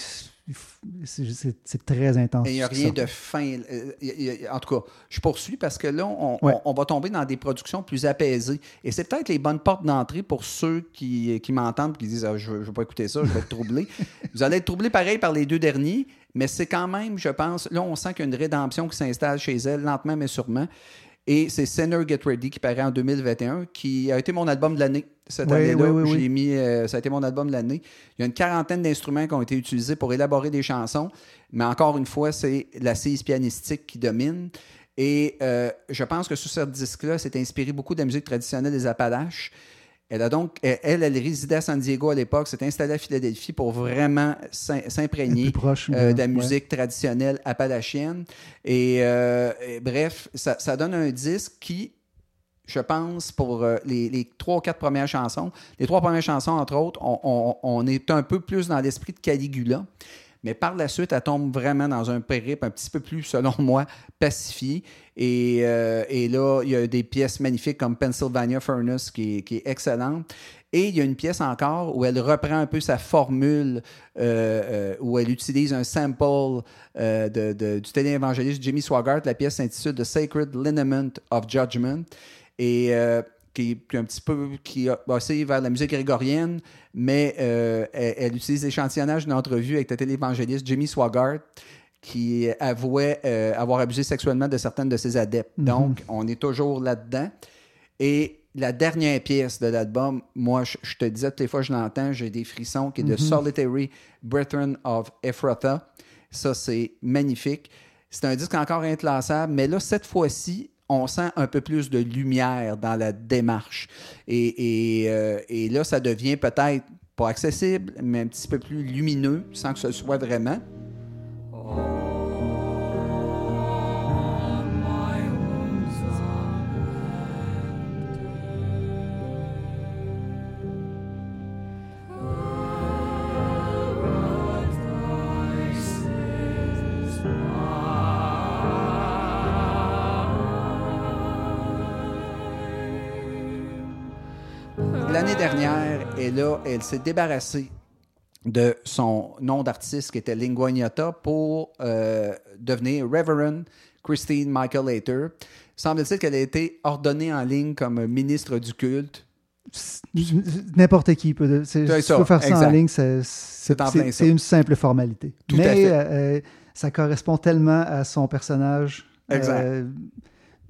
c'est très intense. Et il n'y a rien de fin. Euh, en tout cas, je poursuis parce que là, on, Ouais. on- on va tomber dans des productions plus apaisées. Et c'est peut-être les bonnes portes d'entrée pour ceux qui, qui m'entendent et qui disent ah, Je ne veux pas écouter ça, je vais être troublé. Vous allez être troublé pareil par les deux derniers, mais c'est quand même, je pense, là, on sent qu'il y a une rédemption qui s'installe chez elle, lentement mais sûrement. Et c'est Sinner Get Ready qui paraît en 2021, qui a été mon album de l'année cette Oui, année-là. oui, oui, mis, euh, ça a été mon album de l'année. Il y a une quarantaine d'instruments qui ont été utilisés pour élaborer des chansons, mais encore une fois, c'est l'assise pianistique qui domine. Et euh, je pense que sur ce disque-là, c'est inspiré beaucoup de la musique traditionnelle des Appalaches. Elle a donc, elle, elle, résidait à San Diego à l'époque, s'est installée à Philadelphie pour vraiment s'im- s'imprégner euh, de- la ouais. musique traditionnelle appalachienne. Et, euh, et bref, ça, ça donne un disque qui, je pense, pour euh, les, les trois ou quatre premières chansons, les trois premières chansons, entre autres, on, on- on est un peu plus dans l'esprit de Caligula. Mais par la suite, elle tombe vraiment dans un périple un petit peu plus, selon moi, pacifié. Et, euh, et là, il y a des pièces magnifiques comme Pennsylvania Furnace qui est, excellente. Et il y a une pièce encore où elle reprend un peu sa formule, euh, euh, où elle utilise un sample du téléévangéliste Jimmy Swaggart. La pièce s'intitule The Sacred Lineament of Judgment. Et qui, est un petit peu qui a bossé vers la musique grégorienne, mais euh, elle, elle utilise l'échantillonnage d'une entrevue avec le téléévangéliste Jimmy Swaggart, qui avouait euh, avoir abusé sexuellement de certaines de ses adeptes. Mhm. Donc, on est toujours là-dedans. Et la dernière pièce de l'album, moi, je, je te disais toutes les fois que je l'entends, j'ai des frissons, qui est de Solitary Brethren of Ephrathah. Ça, c'est magnifique. C'est un disque encore inclassable, mais là, cette fois-ci, on sent un peu plus de lumière dans la démarche. Euh, et là, ça devient peut-être pas accessible, mais un petit peu plus lumineux, sans que ce soit vraiment. L'année et là, elle s'est débarrassée de son nom d'artiste qui était Lingua Ignota pour euh, devenir Reverend Christine Michael Later. Semble-t-il qu'elle a été ordonnée en ligne comme ministre du culte. N'importe qui peut. tu ça, peux faire ça exact. en ligne, c'est une simple formalité. Tout à Mais fait. euh, ça correspond tellement à son personnage Exact. euh,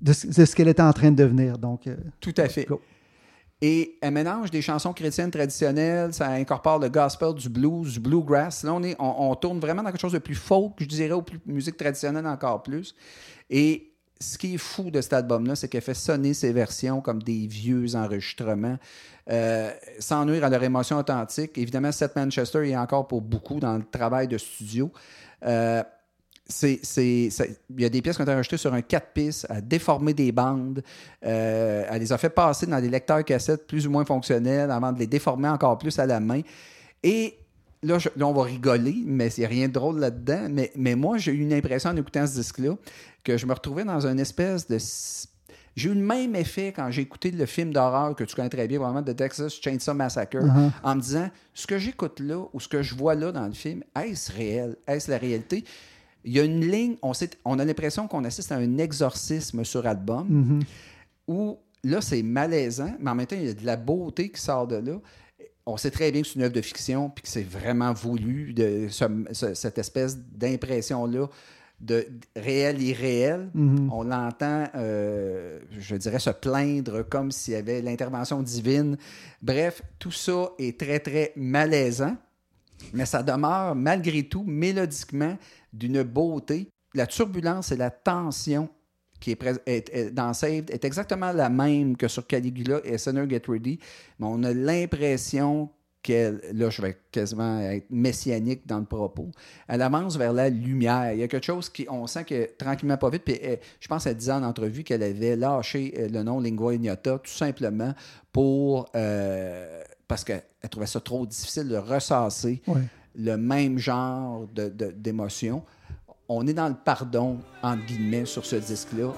de, ce- de ce qu'elle était en train de devenir. Donc, euh, Tout à fait. go. Et elle mélange des chansons chrétiennes traditionnelles, ça incorpore le gospel, du blues, du bluegrass. Là, on, est, on, tourne vraiment dans quelque chose de plus folk, je dirais, ou plus musique traditionnelle encore plus. Et ce qui est fou de cet album-là, c'est qu'elle fait sonner ses versions comme des vieux enregistrements, euh, sans nuire à leur émotion authentique. Évidemment, Seth Manchester est encore pour beaucoup dans le travail de studio. Euh, c'est, il y a des pièces qui ont été enregistrées sur un 4 pistes, à déformer des bandes. Euh, elle les a fait passer dans des lecteurs cassettes plus ou moins fonctionnels avant de les déformer encore plus à la main. Et là, je- là, on va rigoler, mais il n'y a rien de drôle là-dedans. Mais, mais moi, j'ai eu une impression en écoutant ce disque-là que je me retrouvais dans une espèce de. J'ai eu le même effet quand j'ai écouté le film d'horreur que tu connais très bien, vraiment, de Texas Chainsaw Massacre, Uh-huh. en me disant ce que j'écoute là ou ce que je vois là dans le film, est-ce réel? Est-ce la réalité? Il y a une ligne, on, sait- on a l'impression qu'on assiste à un exorcisme sur album mhm. où là, c'est malaisant, mais en même temps, il y a de la beauté qui sort de là. On sait très bien que c'est une œuvre de fiction puis que c'est vraiment voulu, de, ce- ce- cette espèce d'impression-là de réel irréel. Mhm. On l'entend, euh, je dirais, se plaindre comme s'il y avait l'intervention divine. Bref, tout ça est très, très malaisant, mais ça demeure malgré tout mélodiquement d'une beauté. La turbulence et la tension qui est, est- dans Saved est exactement la même que sur Caligula et Sinner Get Ready, mais on a l'impression qu'elle, là je vais quasiment être messianique dans le propos, elle avance vers la lumière. Il y a quelque chose qui, on sent que tranquillement pas vite, puis elle- je pense qu'elle disait en entrevue qu'elle avait lâché euh, le nom Lingua Ignota tout simplement pour, euh, parce qu'elle elle trouvait ça trop difficile de ressasser. Le même genre de- de- d'émotions. On est dans le pardon, entre guillemets, sur ce disque-là.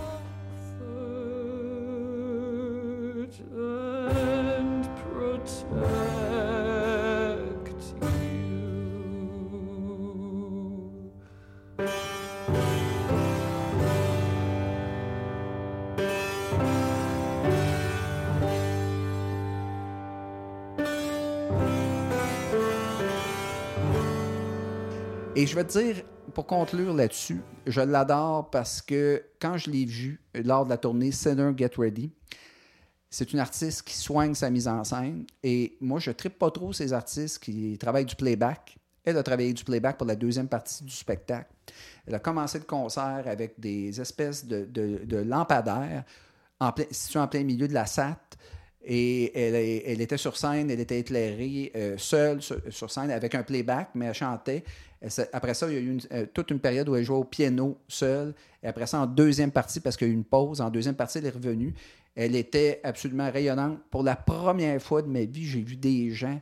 Et je vais te dire, pour conclure là-dessus, je l'adore parce que quand je l'ai vu lors de la tournée Sinner Get Ready, c'est une artiste qui soigne sa mise en scène. Et moi, je ne trippe pas trop ces artistes qui travaillent du playback. Elle a travaillé du playback pour la deuxième partie du spectacle. Elle a commencé le concert avec des espèces de lampadaires en plein, situés en plein milieu de la SAT. Et elle, était sur scène, elle était éclairée euh, seule sur, scène avec un playback, mais elle chantait. Après ça, il y a eu euh, toute une période où elle jouait au piano seule. Et après ça, en deuxième partie, parce qu'il y a eu une pause, en deuxième partie, elle est revenue. Elle était absolument rayonnante. Pour la première fois de ma vie, j'ai vu des gens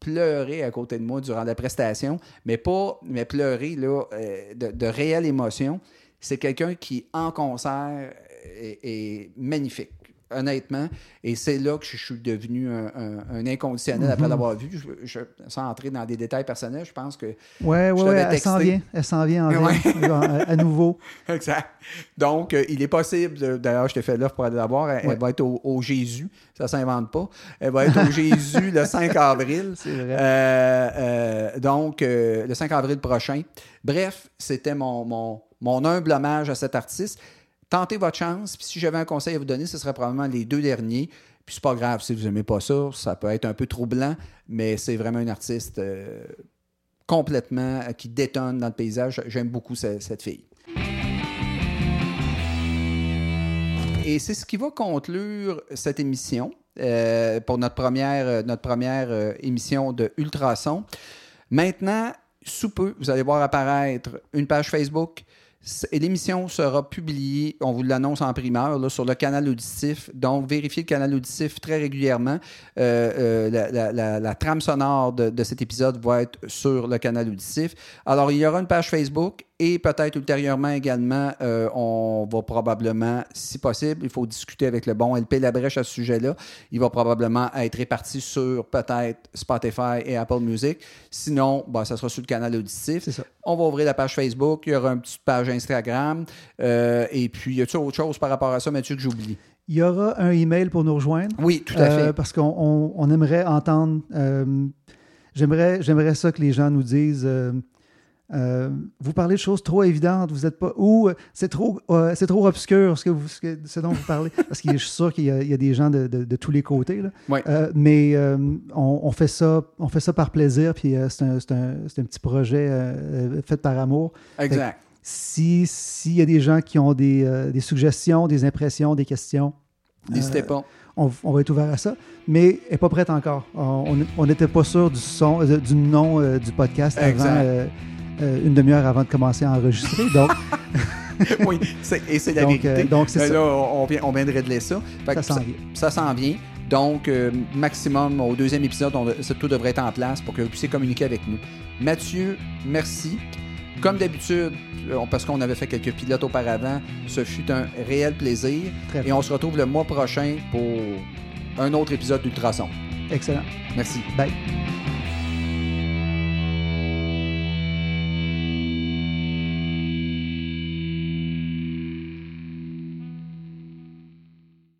pleurer à côté de moi durant la prestation, mais pas mais pleurer là, euh, de, de réelle émotion. C'est quelqu'un qui, en concert, est magnifique. Honnêtement. Et c'est là que je suis devenu un, un- un inconditionnel après l'avoir vu. Je, je- sans entrer dans des détails personnels, je pense que. Ouais, Je ouais, elle s'en vient. Elle s'en vient en Ouais. vrai, à, à nouveau. Exact. Donc, euh, il est possible, de- d'ailleurs, je t'ai fait l'offre pour aller la voir, elle, va être au, au Jésus, ça s'invente pas. Elle va être au Jésus le 5 avril. C'est vrai. Euh, euh, donc, euh, le 5 avril prochain. Bref, c'était mon, mon, mon humble hommage à cet artiste. Tentez votre chance, puis si j'avais un conseil à vous donner, ce serait probablement les deux derniers. Puis c'est pas grave si vous n'aimez pas ça, ça peut être un peu troublant, mais c'est vraiment un artiste euh, complètement euh, qui détonne dans le paysage. J'aime beaucoup ce- cette fille. Et c'est ce qui va conclure cette émission euh, pour notre première, notre première émission de Ultrason. Maintenant, sous peu, vous allez voir apparaître une page Facebook. Et l'émission sera publiée, on vous l'annonce en primeur, là, sur le canal auditif. Donc, vérifiez le canal auditif très régulièrement. Euh, euh, la trame sonore de, de cet épisode va être sur le canal auditif. Alors, il y aura une page Facebook et peut-être ultérieurement également, euh, on va probablement, si possible, il faut discuter avec le bon LP Labrèche à ce sujet-là. Il va probablement être réparti sur peut-être Spotify et Apple Music. Sinon, bah, ça sera sur le canal auditif. C'est ça. On va ouvrir la page Facebook, il y aura une petite page Instagram. euh, et puis, y a-t-il autre chose par rapport à ça, Mathieu, que j'oublie? Il y aura un email pour nous rejoindre. Oui, tout à Euh, fait. parce qu'on on- on aimerait entendre. J'aimerais j'aimerais ça que les gens nous disent. Euh, vous parlez de choses trop évidentes, vous êtes pas. Ou euh, c'est trop, euh, c'est trop obscur ce, que vous, ce, que- ce dont vous parlez. Parce que je suis sûr qu'il y, y a des gens de, de- de tous les côtés. là. Ouais. Mais on, on fait ça, on fait ça par plaisir, puis c'est un, un- un petit projet fait par amour. Exact. Si- S'il y a des gens qui ont des, des suggestions, des impressions, des questions, N'hésitez pas. on, on va être ouvert à ça, mais elle n'est pas prête encore. On n'était pas sûr du son, du nom du podcast avant, Exact. Une demi-heure avant de commencer à enregistrer. Donc, oui, c'est- et c'est la donc, euh, vérité. donc c'est Mais ça. là, on, vient, on vient de régler ça. Fait Ça s'en vient. Ça s'en vient. Donc, euh, maximum, au deuxième épisode, on, tout devrait être en place pour que vous puissiez communiquer avec nous. Mathieu, merci. Comme d'habitude, euh, parce qu'on avait fait quelques pilotes auparavant, ce fut un réel plaisir. Très Et on se retrouve le mois prochain pour un autre épisode d'Ultrason. Excellent. Merci. Bye.